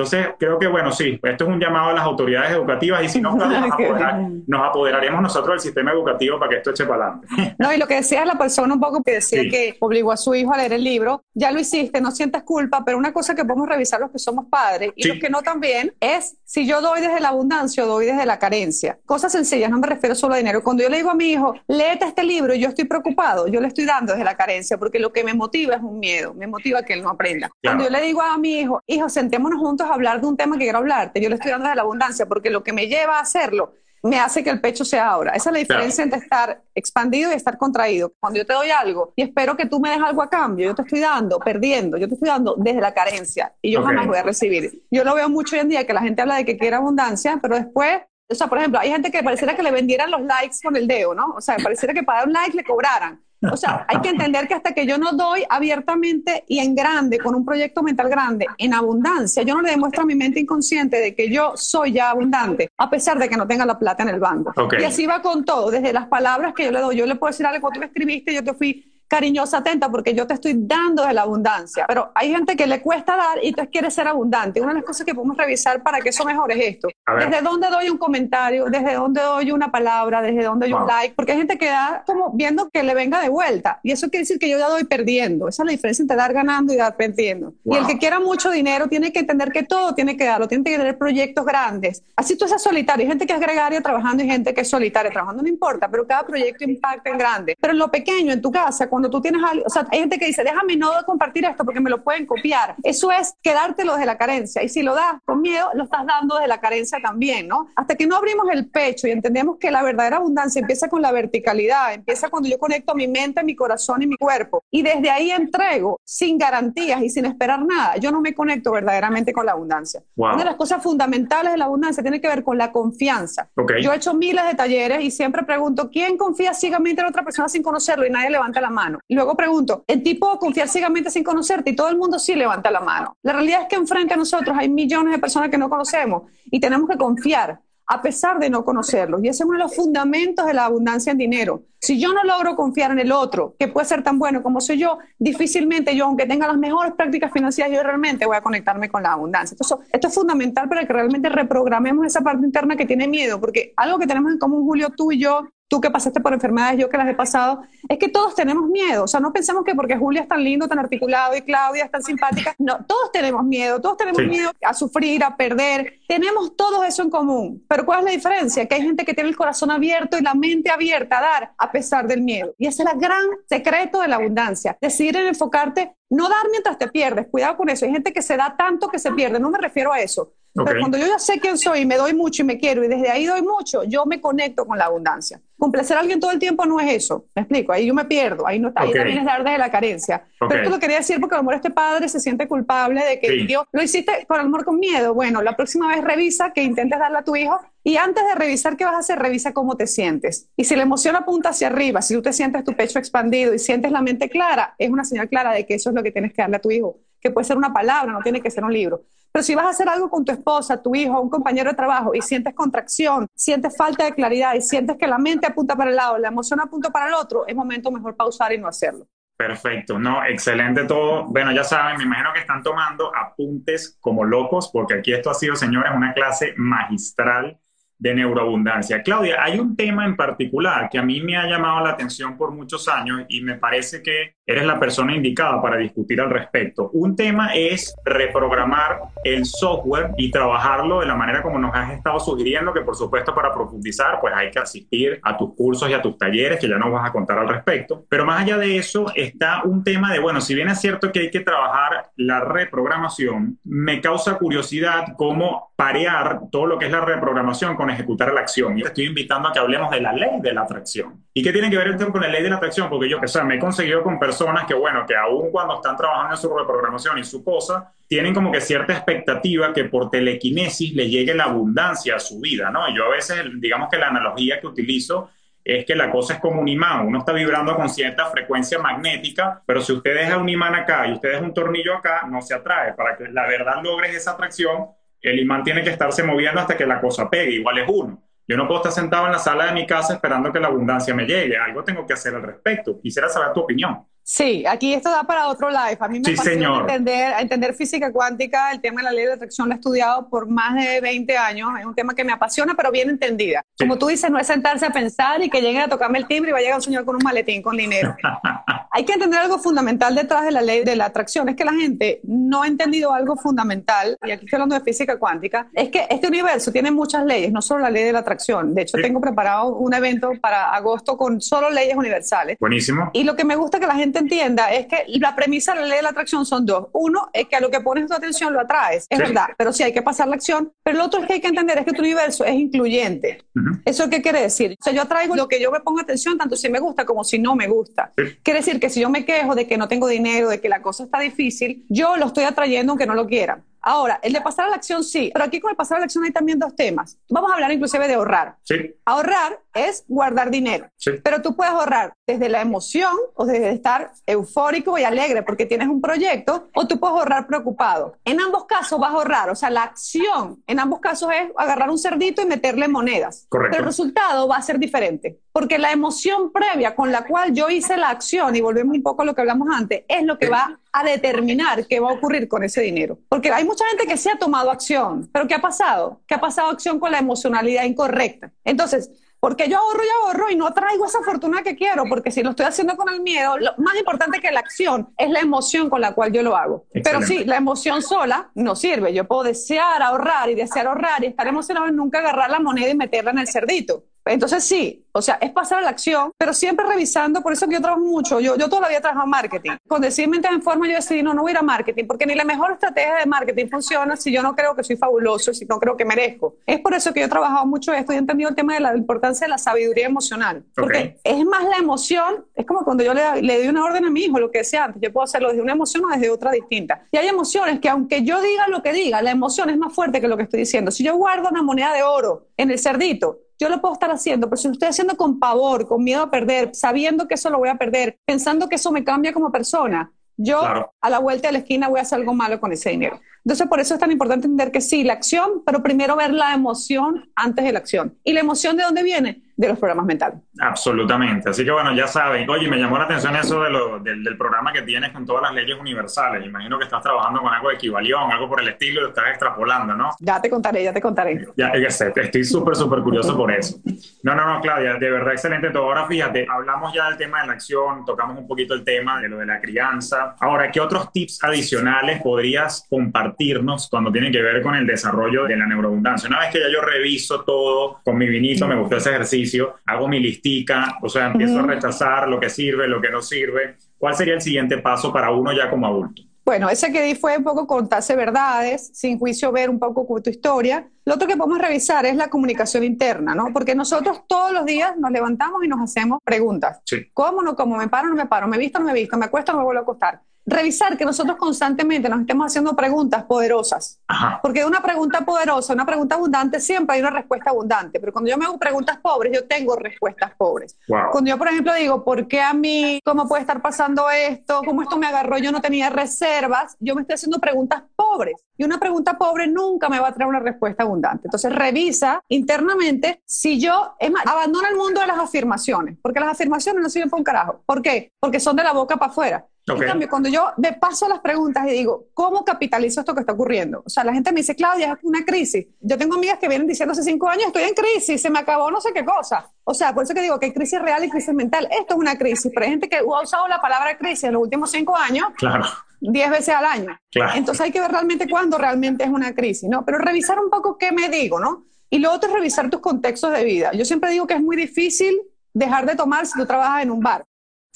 Entonces, creo que, bueno, sí, esto es un llamado a las autoridades educativas y si no, <laughs> nos, apoderaremos nosotros del sistema educativo para que esto eche para adelante. No, y lo que decía la persona un poco que decía que obligó a su hijo a leer el libro, ya lo hiciste, no sientes culpa, pero una cosa que podemos revisar los que somos padres y los que no también es si yo doy desde la abundancia o doy desde la carencia. Cosas sencillas, no me refiero solo a dinero. Cuando yo le digo a mi hijo, léete este libro y yo estoy preocupado, yo le estoy dando desde la carencia porque lo que me motiva es un miedo, me motiva que él no aprenda. Cuando yo le digo a mi hijo, hijo, sentémonos juntos a hablar de un tema que quiero hablarte. Yo le estoy dando de la abundancia porque lo que me lleva a hacerlo me hace que el pecho sea ahora. Esa es la diferencia entre estar expandido y estar contraído. Cuando yo te doy algo y espero que tú me des algo a cambio, yo te estoy dando, perdiendo, yo te estoy dando desde la carencia y yo jamás voy a recibir. Yo lo veo mucho hoy en día que la gente habla de que quiere abundancia, pero después o sea, por ejemplo, hay gente que pareciera que le vendieran los likes con el dedo, ¿no? O sea, pareciera que para dar un like le cobraran. O sea, hay que entender que hasta que yo no doy abiertamente y en grande, con un proyecto mental grande, en abundancia, yo no le demuestro a mi mente inconsciente de que yo soy ya abundante, a pesar de que no tenga la plata en el banco. Y así va con todo, desde las palabras que yo le doy. Yo le puedo decir algo, tú me escribiste, yo te fui cariñosa, atenta, porque yo te estoy dando de la abundancia. Pero hay gente que le cuesta dar y tú quieres ser abundante. Una de las cosas que podemos revisar para que eso mejore es esto. ¿Desde dónde doy un comentario? ¿Desde dónde doy una palabra? ¿Desde dónde doy un like? Porque hay gente que da como viendo que le venga de vuelta. Y eso quiere decir que yo ya doy perdiendo. Esa es la diferencia entre dar ganando y dar perdiendo. Y el que quiera mucho dinero tiene que entender que todo tiene que darlo, tiene que tener proyectos grandes. Así tú seas solitario. Hay gente que es gregaria trabajando y gente que es solitaria trabajando, no importa, pero cada proyecto impacta en grande. Pero en lo pequeño, en tu casa, cuando tú tienes algo, o sea, hay gente que dice, déjame no compartir esto porque me lo pueden copiar. Eso es quedártelo desde la carencia. Y si lo das con miedo, lo estás dando desde la carencia también, ¿no? Hasta que no abrimos el pecho y entendemos que la verdadera abundancia empieza con la verticalidad, empieza cuando yo conecto mi mente, mi corazón y mi cuerpo. Y desde ahí entrego sin garantías y sin esperar nada. Yo no me conecto verdaderamente con la abundancia. Una de las cosas fundamentales de la abundancia tiene que ver con la confianza. Yo he hecho miles de talleres y siempre pregunto, ¿quién confía ciegamente en otra persona sin conocerlo? Y nadie levanta la mano. Luego pregunto, ¿el tipo confiar ciegamente sin conocerte? Y todo el mundo sí levanta la mano. La realidad es que enfrente a nosotros hay millones de personas que no conocemos y tenemos que confiar a pesar de no conocerlos. Y ese es uno de los fundamentos de la abundancia en dinero. Si yo no logro confiar en el otro, que puede ser tan bueno como soy yo, difícilmente yo, aunque tenga las mejores prácticas financieras, yo realmente voy a conectarme con la abundancia. Entonces, esto es fundamental para que realmente reprogramemos esa parte interna que tiene miedo, porque algo que tenemos en común, Julio, tú y yo, tú que pasaste por enfermedades, yo que las he pasado, es que todos tenemos miedo. O sea, no pensemos que porque Julia es tan lindo, tan articulado y Claudia es tan simpática. No, todos tenemos miedo, todos tenemos miedo a sufrir, a perder. Tenemos todo eso en común. Pero ¿cuál es la diferencia? Que hay gente que tiene el corazón abierto y la mente abierta a dar a pesar del miedo. Y ese es el gran secreto de la abundancia. Decidir en enfocarte, no dar mientras te pierdes. Cuidado con eso. Hay gente que se da tanto que se pierde. No me refiero a eso. Pero cuando yo ya sé quién soy y me doy mucho y me quiero y desde ahí doy mucho, yo me conecto con la abundancia. Complacer a alguien todo el tiempo no es eso. Me explico. Ahí yo me pierdo. Ahí no está. Ahí también es dar desde la carencia. Pero esto lo quería decir porque a lo mejor este padre se siente culpable de que Dios lo hiciste con amor, con miedo. Bueno, la próxima vez revisa que intentes darle a tu hijo y antes de revisar qué vas a hacer, revisa cómo te sientes. Y si la emoción apunta hacia arriba, si tú te sientes tu pecho expandido y sientes la mente clara, es una señal clara de que eso es lo que tienes que darle a tu hijo, que puede ser una palabra, no tiene que ser un libro. Pero si vas a hacer algo con tu esposa, tu hijo, un compañero de trabajo y sientes contracción, sientes falta de claridad y sientes que la mente apunta para el lado, la emoción apunta para el otro, es momento mejor pausar y no hacerlo. Perfecto, no, excelente todo. Bueno, ya saben, me imagino que están tomando apuntes como locos, porque aquí esto ha sido, señores, una clase magistral de neuroabundancia. Claudia, hay un tema en particular que a mí me ha llamado la atención por muchos años y me parece que eres la persona indicada para discutir al respecto. Un tema es reprogramar el software y trabajarlo de la manera como nos has estado sugiriendo, que por supuesto para profundizar pues hay que asistir a tus cursos y a tus talleres que ya nos vas a contar al respecto. Pero más allá de eso está un tema de, bueno, si bien es cierto que hay que trabajar la reprogramación, me causa curiosidad cómo parear todo lo que es la reprogramación con ejecutar la acción. Y te estoy invitando a que hablemos de la ley de la atracción. ¿Y qué tiene que ver esto con la ley de la atracción? Porque yo, o sea, me he conseguido con personas que, bueno, que aún cuando están trabajando en su reprogramación y su cosa, tienen como que cierta expectativa que por telequinesis le llegue la abundancia a su vida, ¿no? Yo a veces, digamos que la analogía que utilizo es que la cosa es como un imán, uno está vibrando con cierta frecuencia magnética, pero si usted deja un imán acá y usted deja un tornillo acá, no se atrae. Para que la verdad logres esa atracción, el imán tiene que estarse moviendo hasta que la cosa pegue, igual es uno. Yo no puedo estar sentado en la sala de mi casa esperando que la abundancia me llegue. Algo tengo que hacer al respecto. Quisiera saber tu opinión. Sí, aquí esto da para otro live. A mí me sí, entender, entender física cuántica, el tema de la ley de atracción lo he estudiado por más de 20 años. Es un tema que me apasiona, pero bien entendida. Como tú dices, no es sentarse a pensar y que lleguen a tocarme el timbre y va a llegar un señor con un maletín con dinero. <laughs> Hay que entender algo fundamental detrás de la ley de la atracción. Es que la gente no ha entendido algo fundamental, y aquí estoy hablando de física cuántica, es que este universo tiene muchas leyes, no solo la ley de la atracción. De hecho, tengo preparado un evento para agosto con solo leyes universales. Buenísimo. Y lo que me gusta que la gente entienda es que la premisa de la ley de la atracción son dos. Uno es que a lo que pones tu atención lo atraes, es verdad, pero sí hay que pasar la acción. Pero lo otro es que hay que entender es que tu universo es incluyente. ¿Eso qué quiere decir? O sea, yo atraigo lo que yo me pongo atención, tanto si me gusta como si no me gusta. Quiere decir que si yo me quejo de que no tengo dinero, de que la cosa está difícil, yo lo estoy atrayendo aunque no lo quiera. Ahora, el de pasar a la acción sí, pero aquí con el pasar a la acción hay también dos temas. Vamos a hablar inclusive de ahorrar. Sí. Ahorrar es guardar dinero, sí. pero tú puedes ahorrar desde la emoción o desde estar eufórico y alegre porque tienes un proyecto, o tú puedes ahorrar preocupado. En ambos casos vas a ahorrar, o sea, la acción en ambos casos es agarrar un cerdito y meterle monedas. Correcto. Pero el resultado va a ser diferente, porque la emoción previa con la cual yo hice la acción, y volvemos un poco a lo que hablamos antes, es lo que va a determinar qué va a ocurrir con ese dinero. Porque hay mucha gente que se ha tomado acción, pero ¿qué ha pasado? ¿Qué ha pasado acción con la emocionalidad incorrecta? Entonces, porque yo ahorro y ahorro y no traigo esa fortuna que quiero, porque si lo estoy haciendo con el miedo, lo más importante que la acción es la emoción con la cual yo lo hago. Pero sí, la emoción sola no sirve. Yo puedo desear ahorrar y desear ahorrar y estar emocionado y nunca agarrar la moneda y meterla en el cerdito. Entonces sí, o sea, es pasar a la acción, pero siempre revisando, por eso que yo trabajo mucho, yo, yo todavía trabajo en marketing. Con decir mentes en forma yo decidí, no, no voy a ir a marketing, porque ni la mejor estrategia de marketing funciona si yo no creo que soy fabuloso, si no creo que merezco. Es por eso que yo he trabajado mucho esto y he entendido el tema de la importancia de la sabiduría emocional. Porque es más la emoción, es como cuando yo le, le doy una orden a mi hijo, lo que decía antes, yo puedo hacerlo desde una emoción o desde otra distinta. Y hay emociones que aunque yo diga lo que diga, la emoción es más fuerte que lo que estoy diciendo. Si yo guardo una moneda de oro en el cerdito, yo lo puedo estar haciendo, pero si lo estoy haciendo con pavor, con miedo a perder, sabiendo que eso lo voy a perder, pensando que eso me cambia como persona, yo a la vuelta de la esquina voy a hacer algo malo con ese dinero. Entonces, por eso es tan importante entender que sí, la acción, pero primero ver la emoción antes de la acción. ¿Y la emoción de dónde viene? De los programas mentales. Absolutamente. Así que bueno, ya saben. Oye, me llamó la atención eso de lo, del, programa que tienes con todas las leyes universales. Imagino que estás trabajando con algo de equivalión, algo por el estilo, y lo estás extrapolando, ¿no? Ya te contaré, ya te contaré. Ya, ya sé, estoy súper, súper curioso por eso. No, no, no, Claudia, de verdad excelente todo. Ahora fíjate, hablamos ya del tema de la acción, tocamos un poquito el tema de lo de la crianza. Ahora, ¿qué otros tips adicionales podrías compartirnos cuando tienen que ver con el desarrollo de la neuroabundancia? Una vez que ya yo reviso todo con mi vinito, me gustó ese ejercicio hago mi listica, o sea, empiezo a rechazar lo que sirve, lo que no sirve. ¿Cuál sería el siguiente paso para uno ya como adulto? Bueno, ese que di fue un poco contarse verdades, sin juicio ver un poco tu historia. Lo otro que podemos revisar es la comunicación interna, ¿no? Porque nosotros todos los días nos levantamos y nos hacemos preguntas. ¿Cómo no como? ¿Me paro no me paro? ¿Me visto no me visto? ¿Me acuesto no me vuelvo a acostar? Revisar que nosotros constantemente nos estemos haciendo preguntas poderosas. Porque una pregunta poderosa, una pregunta abundante, siempre hay una respuesta abundante. Pero cuando yo me hago preguntas pobres, yo tengo respuestas pobres. Cuando yo, por ejemplo, digo, ¿por qué a mí? ¿Cómo puede estar pasando esto? ¿Cómo esto me agarró? Yo no tenía reservas. Yo me estoy haciendo preguntas pobres. Y una pregunta pobre nunca me va a traer una respuesta abundante. Entonces, revisa internamente si yo, es más, abandona el mundo de las afirmaciones, porque las afirmaciones no sirven para un carajo. ¿Por qué? Porque son de la boca para afuera. En cambio, cuando yo me paso las preguntas y digo, ¿cómo capitalizo esto que está ocurriendo? O sea, la gente me dice, Claudia, es una crisis. Yo tengo amigas que vienen diciendo hace cinco años, estoy en crisis, se me acabó no sé qué cosa. O sea, por eso que digo que hay crisis real y crisis mental. Esto es una crisis, pero hay gente que ha usado la palabra crisis en los últimos cinco años. Claro. Diez veces al año. Claro. Entonces hay que ver realmente cuándo realmente es una crisis, ¿no? Pero revisar un poco qué me digo, ¿no? Y lo otro es revisar tus contextos de vida. Yo siempre digo que es muy difícil dejar de tomar si tú trabajas en un bar.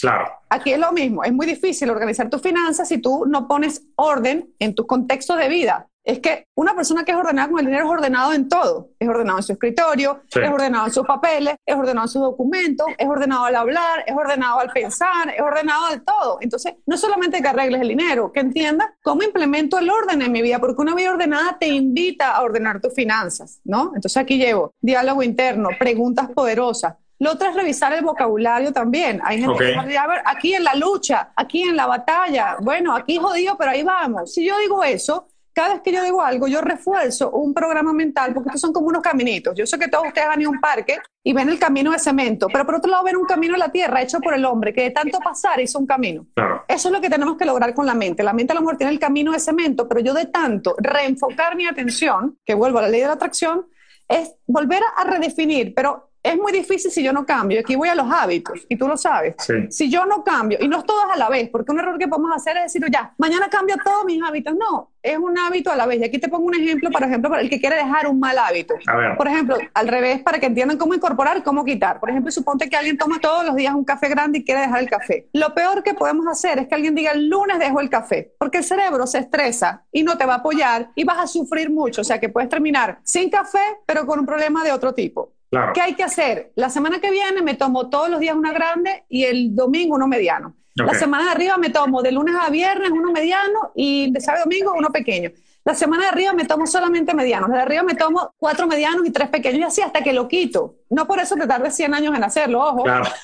Claro. Aquí es lo mismo, es muy difícil organizar tus finanzas si tú no pones orden en tu contexto de vida. Es que una persona que es ordenada con el dinero es ordenado en todo. Es ordenado en su escritorio, es ordenado en sus papeles, es ordenado en sus documentos, es ordenado al hablar, es ordenado al pensar, es ordenado al todo. Entonces, no solamente que arregles el dinero, que entiendas cómo implemento el orden en mi vida, porque una vida ordenada te invita a ordenar tus finanzas, ¿no? Entonces aquí llevo diálogo interno, preguntas poderosas, lo otro es revisar el vocabulario también. Hay gente que dice, a ver, aquí en la lucha, aquí en la batalla, bueno, aquí jodido, pero ahí vamos. Si yo digo eso, cada vez que yo digo algo, yo refuerzo un programa mental, porque estos son como unos caminitos. Yo sé que todos ustedes han ido a un parque y ven el camino de cemento, pero por otro lado ven un camino en la tierra hecho por el hombre, que de tanto pasar hizo un camino. Eso es lo que tenemos que lograr con la mente. La mente a lo mejor tiene el camino de cemento, pero yo de tanto reenfocar mi atención, que vuelvo a la ley de la atracción, es volver a redefinir, pero es muy difícil si yo no cambio. Aquí voy a los hábitos, y tú lo sabes. Si yo no cambio, y no es todas a la vez, porque un error que podemos hacer es decir, ya, mañana cambio todos mis hábitos. No, es un hábito a la vez. Y aquí te pongo un ejemplo, por ejemplo, para el que quiere dejar un mal hábito. Por ejemplo, al revés, para que entiendan cómo incorporar, cómo quitar. Por ejemplo, suponte que alguien toma todos los días un café grande y quiere dejar el café. Lo peor que podemos hacer es que alguien diga el lunes dejo el café, porque el cerebro se estresa y no te va a apoyar y vas a sufrir mucho. O sea, que puedes terminar sin café, pero con un problema de otro tipo. ¿Qué hay que hacer? La semana que viene me tomo todos los días una grande y el domingo uno mediano. La semana de arriba me tomo de lunes a viernes uno mediano y de sábado a domingo uno pequeño. La semana de arriba me tomo solamente medianos. De arriba me tomo cuatro medianos y tres pequeños y así hasta que lo quito. No por eso te tarde 100 años en hacerlo, ojo. Claro. <laughs>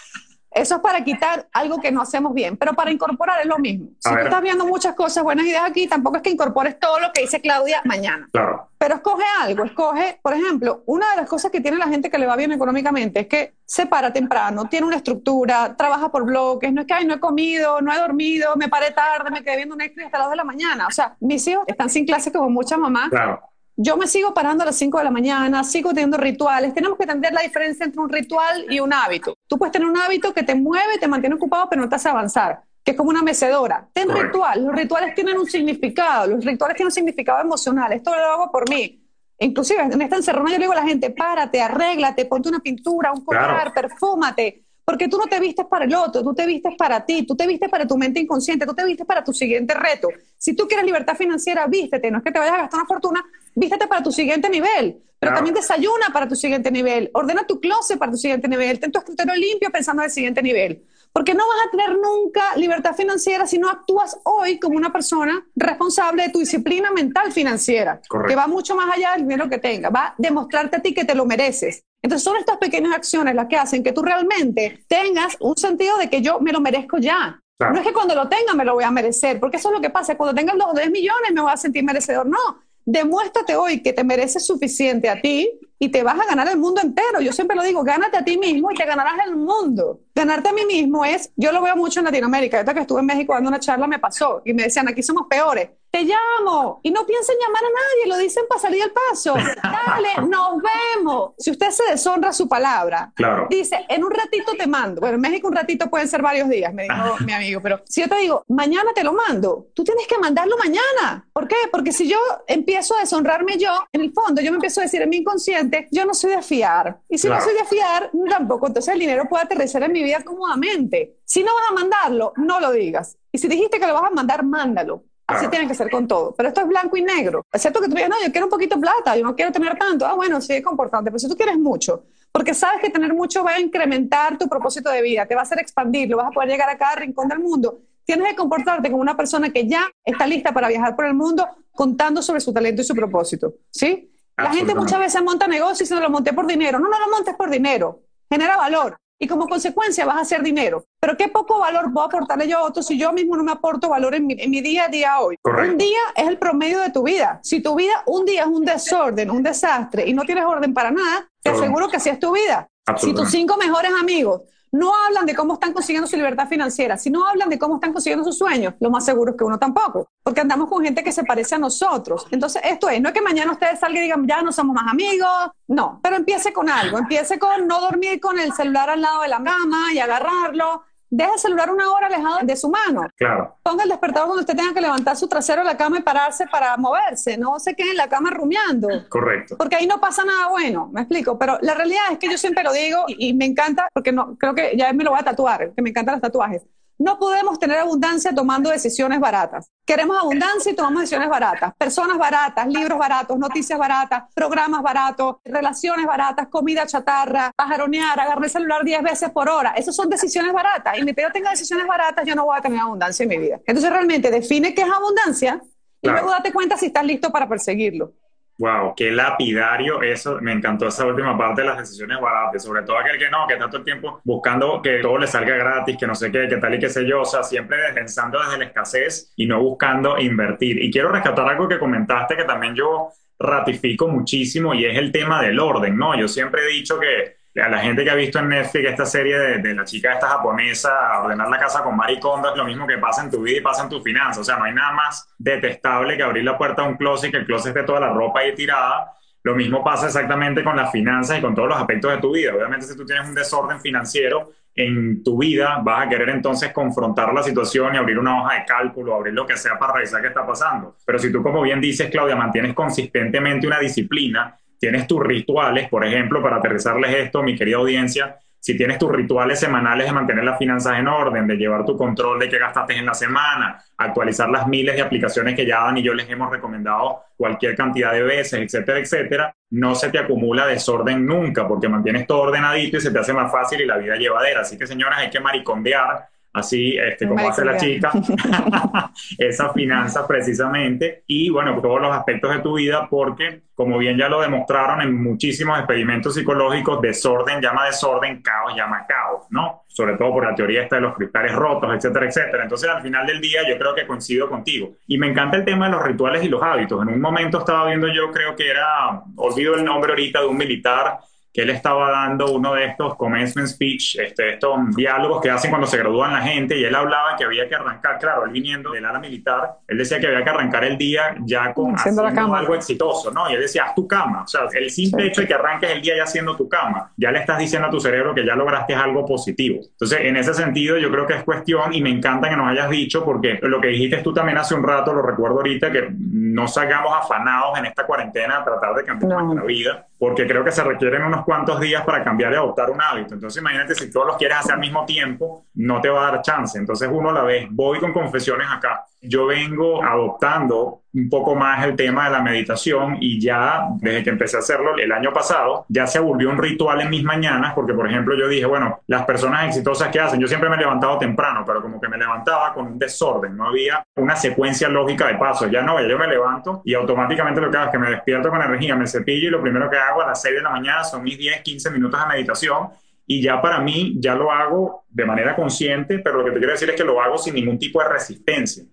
Eso es para quitar algo que no hacemos bien, pero para incorporar es lo mismo. Si tú estás viendo muchas cosas, buenas ideas aquí, tampoco es que incorpores todo lo que dice Claudia mañana. Claro. Pero escoge algo, escoge, por ejemplo, una de las cosas que tiene la gente que le va bien económicamente es que se para temprano, tiene una estructura, trabaja por bloques, no es que, ay, no he comido, no he dormido, me paré tarde, me quedé viendo Netflix hasta las 2 de la mañana. O sea, mis hijos están sin clase como muchas mamás. Claro yo me sigo parando a las 5 de la mañana, sigo teniendo rituales. Tenemos que entender la diferencia entre un ritual y un hábito. Tú puedes tener un hábito que te mueve, te mantiene ocupado, pero no te hace avanzar, que es como una mecedora. Ten ritual. Los rituales tienen un significado. Los rituales tienen un significado emocional. Esto lo hago por mí. Inclusive en esta encerrona yo le digo a la gente, párate, arréglate, ponte una pintura, un collar, perfúmate porque tú no te vistes para el otro, tú te vistes para ti, tú te vistes para tu mente inconsciente, tú te vistes para tu siguiente reto. Si tú quieres libertad financiera, vístete, no es que te vayas a gastar una fortuna, vístete para tu siguiente nivel, pero también desayuna para tu siguiente nivel, ordena tu closet para tu siguiente nivel, ten tu escritorio limpio pensando en el siguiente nivel. Porque no vas a tener nunca libertad financiera si no actúas hoy como una persona responsable de tu disciplina mental financiera, que va mucho más allá del dinero que tenga, va a demostrarte a ti que te lo mereces. Entonces son estas pequeñas acciones las que hacen que tú realmente tengas un sentido de que yo me lo merezco ya. No es que cuando lo tenga me lo voy a merecer, porque eso es lo que pasa. Cuando tenga los 10 millones me voy a sentir merecedor. No, demuéstrate hoy que te mereces suficiente a ti y te vas a ganar el mundo entero. Yo siempre lo digo, gánate a ti mismo y te ganarás el mundo. Ganarte a mí mismo es, yo lo veo mucho en Latinoamérica, ahorita que estuve en México dando una charla me pasó y me decían, aquí somos peores. Te llamo y no piensen llamar a nadie, lo dicen para salir al paso. <laughs> Dale, nos vemos. Si usted se deshonra su palabra, claro. dice, en un ratito te mando. Bueno, en México un ratito pueden ser varios días, me dijo mi amigo, pero si yo te digo, mañana te lo mando, tú tienes que mandarlo mañana. ¿Por qué? Porque si yo empiezo a deshonrarme yo, en el fondo yo me empiezo a decir en mi inconsciente, yo no soy de fiar. Y si no soy de fiar, tampoco, entonces el dinero puede aterrizar en mi vida cómodamente. Si no vas a mandarlo, no lo digas. Y si dijiste que lo vas a mandar, mándalo. Así tiene que ser con todo. Pero esto es blanco y negro. Excepto que tú digas, no, yo quiero un poquito de plata, yo no quiero tener tanto. Ah, bueno, sí, es importante. Pero si tú quieres mucho, porque sabes que tener mucho va a incrementar tu propósito de vida, te va a hacer expandirlo, vas a poder llegar a cada rincón del mundo. Tienes que comportarte como una persona que ya está lista para viajar por el mundo contando sobre su talento y su propósito. ¿Sí? La gente muchas veces monta negocios y no lo monté por dinero. No, no lo montes por dinero. Genera valor. Y como consecuencia vas a hacer dinero. Pero qué poco valor voy a aportarle yo a otros si yo mismo no me aporto valor en mi, día a día hoy. Un día es el promedio de tu vida. Si tu vida un día es un desorden, un desastre y no tienes orden para nada, te aseguro que así es tu vida. Si tus cinco mejores amigos no hablan de cómo están consiguiendo su libertad financiera, si no hablan de cómo están consiguiendo sus sueños, lo más seguro es que uno tampoco, porque andamos con gente que se parece a nosotros. Entonces, esto es, no es que mañana ustedes salgan y digan, ya no somos más amigos, no, pero empiece con algo, empiece con no dormir con el celular al lado de la cama y agarrarlo, deja el celular una hora alejado de su mano. Claro. Ponga el despertador donde usted tenga que levantar su trasero de la cama y pararse para moverse. No se quede en la cama rumiando. Correcto. Porque ahí no pasa nada bueno, me explico. Pero la realidad es que yo siempre lo digo y, y me encanta, porque no, creo que ya me lo voy a tatuar, que me encantan los tatuajes. No podemos tener abundancia tomando decisiones baratas. Queremos abundancia y tomamos decisiones baratas. Personas baratas, libros baratos, noticias baratas, programas baratos, relaciones baratas, comida chatarra, pajaronear, agarrar el celular 10 veces por hora. Esas son decisiones baratas. Y mientras yo tenga decisiones baratas, yo no voy a tener abundancia en mi vida. Entonces realmente define qué es abundancia y luego date cuenta si estás listo para perseguirlo. Wow, qué lapidario eso. Me encantó esa última parte de las decisiones baratas, sobre todo aquel que no, que está todo el tiempo buscando que todo le salga gratis, que no sé qué, que tal y qué sé yo. O sea, siempre pensando desde la escasez y no buscando invertir. Y quiero rescatar algo que comentaste que también yo ratifico muchísimo y es el tema del orden, ¿no? Yo siempre he dicho que a la gente que ha visto en Netflix esta serie de, la chica esta japonesa a ordenar la casa con es lo mismo que pasa en tu vida y pasa en tu finanzas. O sea, no hay nada más detestable que abrir la puerta de un closet y que el closet esté toda la ropa ahí tirada. Lo mismo pasa exactamente con las finanzas y con todos los aspectos de tu vida. Obviamente, si tú tienes un desorden financiero en tu vida, vas a querer entonces confrontar la situación y abrir una hoja de cálculo, abrir lo que sea para revisar qué está pasando. Pero si tú, como bien dices, Claudia, mantienes consistentemente una disciplina, tienes tus rituales, por ejemplo, para aterrizarles esto, mi querida audiencia, si tienes tus rituales semanales de mantener las finanzas en orden, de llevar tu control de qué gastaste en la semana, actualizar las miles de aplicaciones que ya Dan y yo les hemos recomendado cualquier cantidad de veces, etcétera, etcétera, no se te acumula desorden nunca porque mantienes todo ordenadito y se te hace más fácil y la vida llevadera. Así que, señoras, hay que maricondear así este, como hace la chica, <laughs> esas finanzas precisamente, y bueno, todos los aspectos de tu vida, porque como bien ya lo demostraron en muchísimos experimentos psicológicos, desorden llama desorden, caos llama caos, ¿no? Sobre todo por la teoría esta de los cristales rotos, etcétera, etcétera. Entonces, al final del día, yo creo que coincido contigo. Y me encanta el tema de los rituales y los hábitos. En un momento estaba viendo yo, creo que era, olvido el nombre ahorita, de un militar que él estaba dando uno de estos commencement speech, este, estos diálogos que hacen cuando se gradúan la gente, y él hablaba que había que arrancar, claro, él viniendo del ala militar, él decía que había que arrancar el día ya con haciendo, algo exitoso, ¿no? Y él decía, haz tu cama, o sea, el simple hecho de que arranques el día ya haciendo tu cama, ya le estás diciendo a tu cerebro que ya lograste algo positivo. Entonces, en ese sentido, yo creo que es cuestión, y me encanta que nos hayas dicho, porque lo que dijiste tú también hace un rato, lo recuerdo ahorita, que no salgamos afanados en esta cuarentena a tratar de cambiar nuestra vida, porque creo que se requieren unos cuantos días para cambiar y adoptar un hábito. Entonces imagínate si todos los quieres hacer al mismo tiempo, no te va a dar chance. Entonces uno la ve, voy con confesiones acá. Yo vengo adoptando un poco más el tema de la meditación y ya desde que empecé a hacerlo el año pasado, ya se volvió un ritual en mis mañanas, porque por ejemplo yo dije, bueno, las personas exitosas que hacen, yo siempre me he levantado temprano, pero como que me levantaba con un desorden, no había una secuencia lógica de pasos, ya no, ya yo me levanto y automáticamente lo que hago es que me despierto con energía, me cepillo y lo primero que hago a las 6 de la mañana son mis 10, 15 minutos de meditación y ya para mí ya lo hago de manera consciente, pero lo que te quiero decir es que lo hago sin ningún tipo de resistencia.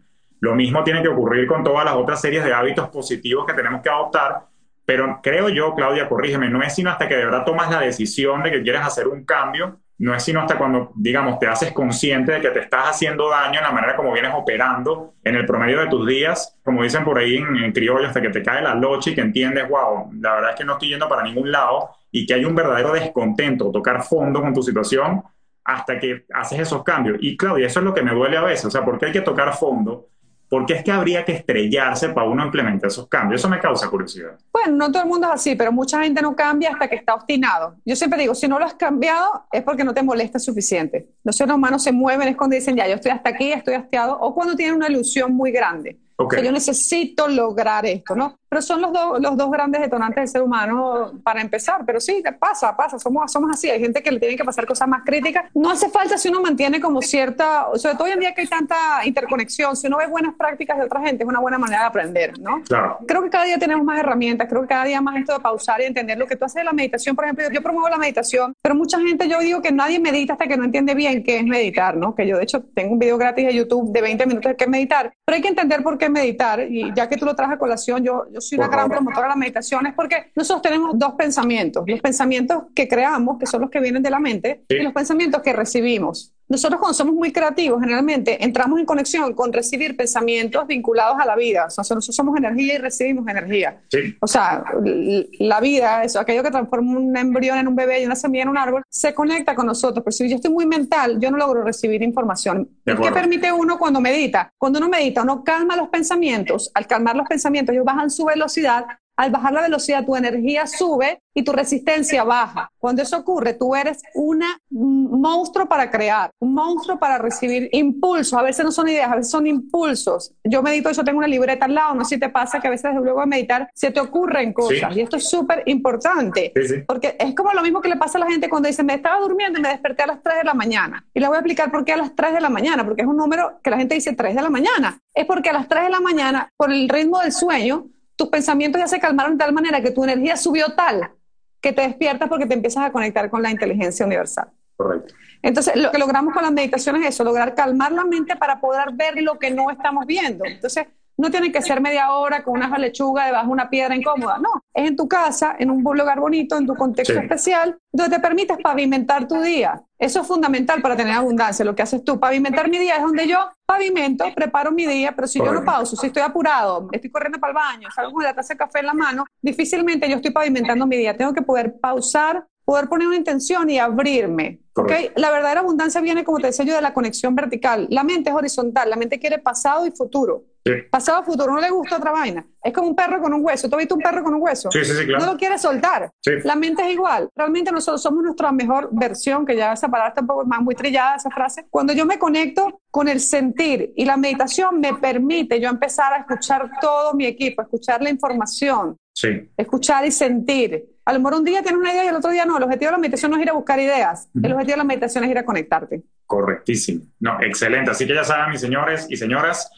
Lo mismo tiene que ocurrir con todas las otras series de hábitos positivos que tenemos que adoptar, pero creo yo, Claudia, corrígeme, no es sino hasta que de verdad tomas la decisión de que quieres hacer un cambio, no es sino hasta cuando, digamos, te haces consciente de que te estás haciendo daño en la manera como vienes operando en el promedio de tus días, como dicen por ahí en, criollo, hasta que te cae la locha y que entiendes, wow, la verdad es que no estoy yendo para ningún lado y que hay un verdadero descontento, tocar fondo con tu situación hasta que haces esos cambios. Y Claudia, eso es lo que me duele a veces, o sea, porque hay que tocar fondo ¿Por qué es que habría que estrellarse para uno implementar esos cambios? Eso me causa curiosidad. Bueno, no todo el mundo es así, pero mucha gente no cambia hasta que está obstinado. Yo siempre digo, si no lo has cambiado es porque no te molesta suficiente. Los seres humanos se mueven es cuando dicen, ya, yo estoy hasta aquí, estoy hastiado, o cuando tienen una ilusión muy grande. Okay. yo necesito lograr esto, ¿no? Pero son los, los dos grandes detonantes del ser humano para empezar. Pero sí, pasa, pasa, somos, somos así. Hay gente que le tiene que pasar cosas más críticas. No hace falta si uno mantiene como cierta, sobre todo hoy en día que hay tanta interconexión, si uno ve buenas prácticas de otra gente, es una buena manera de aprender, ¿no? Claro. Creo que cada día tenemos más herramientas, creo que cada día más esto de pausar y entender lo que tú haces de la meditación. Por ejemplo, yo promuevo la meditación, pero mucha gente, yo digo que nadie medita hasta que no entiende bien qué es meditar, ¿no? Que yo, de hecho, tengo un video gratis de YouTube de 20 minutos de qué es meditar, pero hay que entender por qué meditar y ya que tú lo traes a colación, yo, yo soy una gran promotora de la meditación, es porque nosotros tenemos dos pensamientos, los pensamientos que creamos, que son los que vienen de la mente, y los pensamientos que recibimos. Nosotros cuando somos muy creativos, generalmente entramos en conexión con recibir pensamientos vinculados a la vida. O sea, nosotros somos energía y recibimos energía. Sí. O sea, la vida, eso, aquello que transforma un embrión en un bebé y una semilla en un árbol, se conecta con nosotros. Pero si yo estoy muy mental, yo no logro recibir información. ¿Qué permite uno cuando medita? Cuando uno medita, uno calma los pensamientos. Al calmar los pensamientos, ellos bajan su velocidad al bajar la velocidad tu energía sube y tu resistencia baja. Cuando eso ocurre, tú eres un monstruo para crear, un monstruo para recibir impulsos. A veces no son ideas, a veces son impulsos. Yo medito, yo tengo una libreta al lado, no sé si te pasa que a veces luego de meditar se te ocurren cosas. Y esto es súper importante, sí, sí. porque es como lo mismo que le pasa a la gente cuando dice, me estaba durmiendo y me desperté a las 3 de la mañana. Y les voy a explicar por qué a las 3 de la mañana, porque es un número que la gente dice 3 de la mañana. Es porque a las 3 de la mañana, por el ritmo del sueño, tus pensamientos ya se calmaron de tal manera que tu energía subió tal que te despiertas porque te empiezas a conectar con la inteligencia universal. Correcto. Entonces, lo que logramos con las meditaciones es eso, lograr calmar la mente para poder ver lo que no estamos viendo. Entonces, no tiene que ser media hora con una lechuga debajo de una piedra incómoda, no. Es en tu casa, en un lugar bonito, en tu contexto Sí. especial, donde te permites pavimentar tu día. Eso es fundamental para tener abundancia, lo que haces tú. Pavimentar mi día es donde yo pavimento, preparo mi día, pero si yo no pauso, si estoy apurado, estoy corriendo para el baño, salgo con la taza de café en la mano, difícilmente yo estoy pavimentando mi día. Tengo que poder pausar, poder poner una intención y abrirme. ¿ok? Correcto. La verdadera abundancia viene, como te decía yo, de la conexión vertical. La mente es horizontal, la mente quiere pasado y futuro. Sí. Pasado, futuro, no le gusta otra vaina. Es como un perro con un hueso. ¿Tú has visto un perro con un hueso? Sí, sí, sí, claro. No lo quiere soltar. Sí. La mente es igual. Realmente nosotros somos nuestra mejor versión, que ya esa palabra está un poco más muy trillada, esa frase. Cuando yo me conecto con el sentir y la meditación me permite yo empezar a escuchar todo mi equipo, escuchar la información, Sí. escuchar y sentir. A lo mejor un día tienes una idea y el otro día no. El objetivo de la meditación no es ir a buscar ideas. El objetivo de la meditación es ir a conectarte. Correctísimo. No, excelente. Así que ya saben, mis señores y señoras,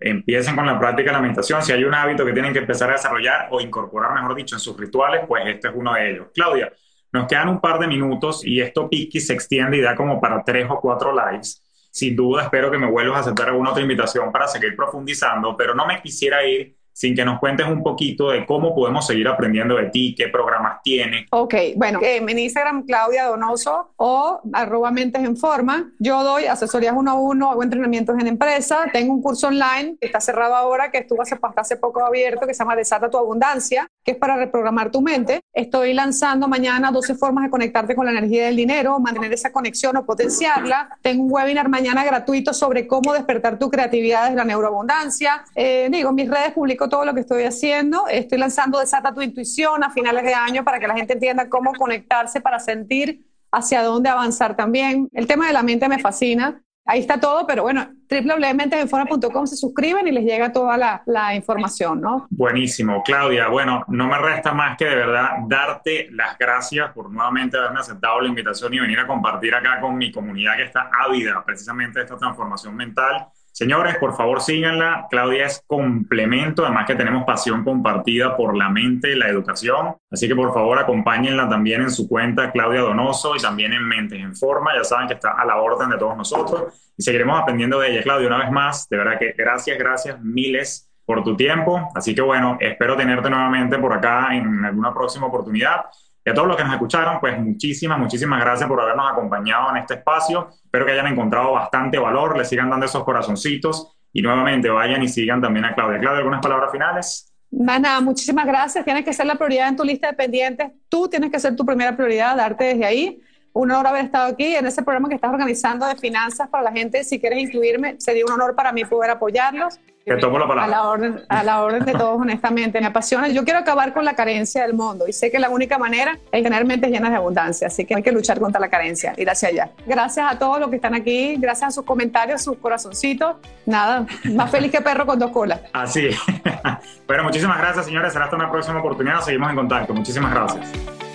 empiecen con la práctica de la meditación. Si hay un hábito que tienen que empezar a desarrollar o incorporar, mejor dicho, en sus rituales, pues este es uno de ellos. Claudia, nos quedan un par de minutos y esto piqui se extiende y da como para tres o cuatro lives. Sin duda, espero que me vuelvas a aceptar alguna otra invitación para seguir profundizando, pero no me quisiera ir sin que nos cuentes un poquito de cómo podemos seguir aprendiendo de ti, qué programas tienes. Ok, bueno, eh, en Instagram Claudia Donoso o arroba Mentes en Forma. Yo doy asesorías uno a uno, hago entrenamientos en empresa. Tengo un curso online que está cerrado ahora, que estuvo hace, hasta hace poco abierto, que se llama Desata tu Abundancia, que es para reprogramar tu mente. Estoy lanzando mañana 12 formas de conectarte con la energía del dinero, mantener esa conexión o potenciarla. Tengo un webinar mañana gratuito sobre cómo despertar tu creatividad desde la neuroabundancia. Eh, digo, mis redes todo lo que estoy haciendo. Estoy lanzando Desata tu Intuición a finales de año para que la gente entienda cómo conectarse para sentir hacia dónde avanzar también. El tema de la mente me fascina. Ahí está todo, pero bueno, www.mentesenforma.com se suscriben y les llega toda la, la información, ¿no? Buenísimo, Claudia. Bueno, no me resta más que de verdad darte las gracias por nuevamente haberme aceptado la invitación y venir a compartir acá con mi comunidad que está ávida precisamente de esta transformación mental. Señores, por favor síganla. Claudia es complemento, además que tenemos pasión compartida por la mente y la educación. Así que por favor acompáñenla también en su cuenta Claudia Donoso y también en Mentes en Forma. Ya saben que está a la orden de todos nosotros y seguiremos aprendiendo de ella. Claudia, una vez más, de verdad que gracias, gracias, miles por tu tiempo. Así que bueno, espero tenerte nuevamente por acá en alguna próxima oportunidad. Y a todos los que nos escucharon, pues muchísimas, muchísimas gracias por habernos acompañado en este espacio. Espero que hayan encontrado bastante valor, le sigan dando esos corazoncitos y nuevamente vayan y sigan también a Claudia. Claudia, ¿algunas palabras finales? Más nada, muchísimas gracias. Tienes que ser la prioridad en tu lista de pendientes. Tú tienes que ser tu primera prioridad, darte desde ahí. Un honor haber estado aquí en ese programa que estás organizando de finanzas para la gente. Si quieres incluirme, sería un honor para mí poder apoyarlos. Te tomo la palabra. A la, orden, a la orden de todos, honestamente. Me apasiona. Yo quiero acabar con la carencia del mundo y sé que la única manera es tener mentes llenas de abundancia. Así que hay que luchar contra la carencia, ir hacia allá. Gracias a todos los que están aquí. Gracias a sus comentarios, sus corazoncitos. Nada, más feliz que perro con dos colas. Así. <laughs> bueno, muchísimas gracias, señores. Será hasta una próxima oportunidad. Seguimos en contacto. Muchísimas gracias.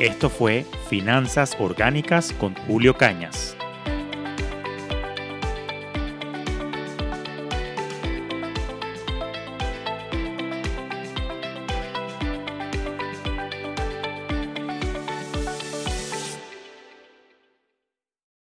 Esto fue Finanzas Orgánicas con Julio Cañas.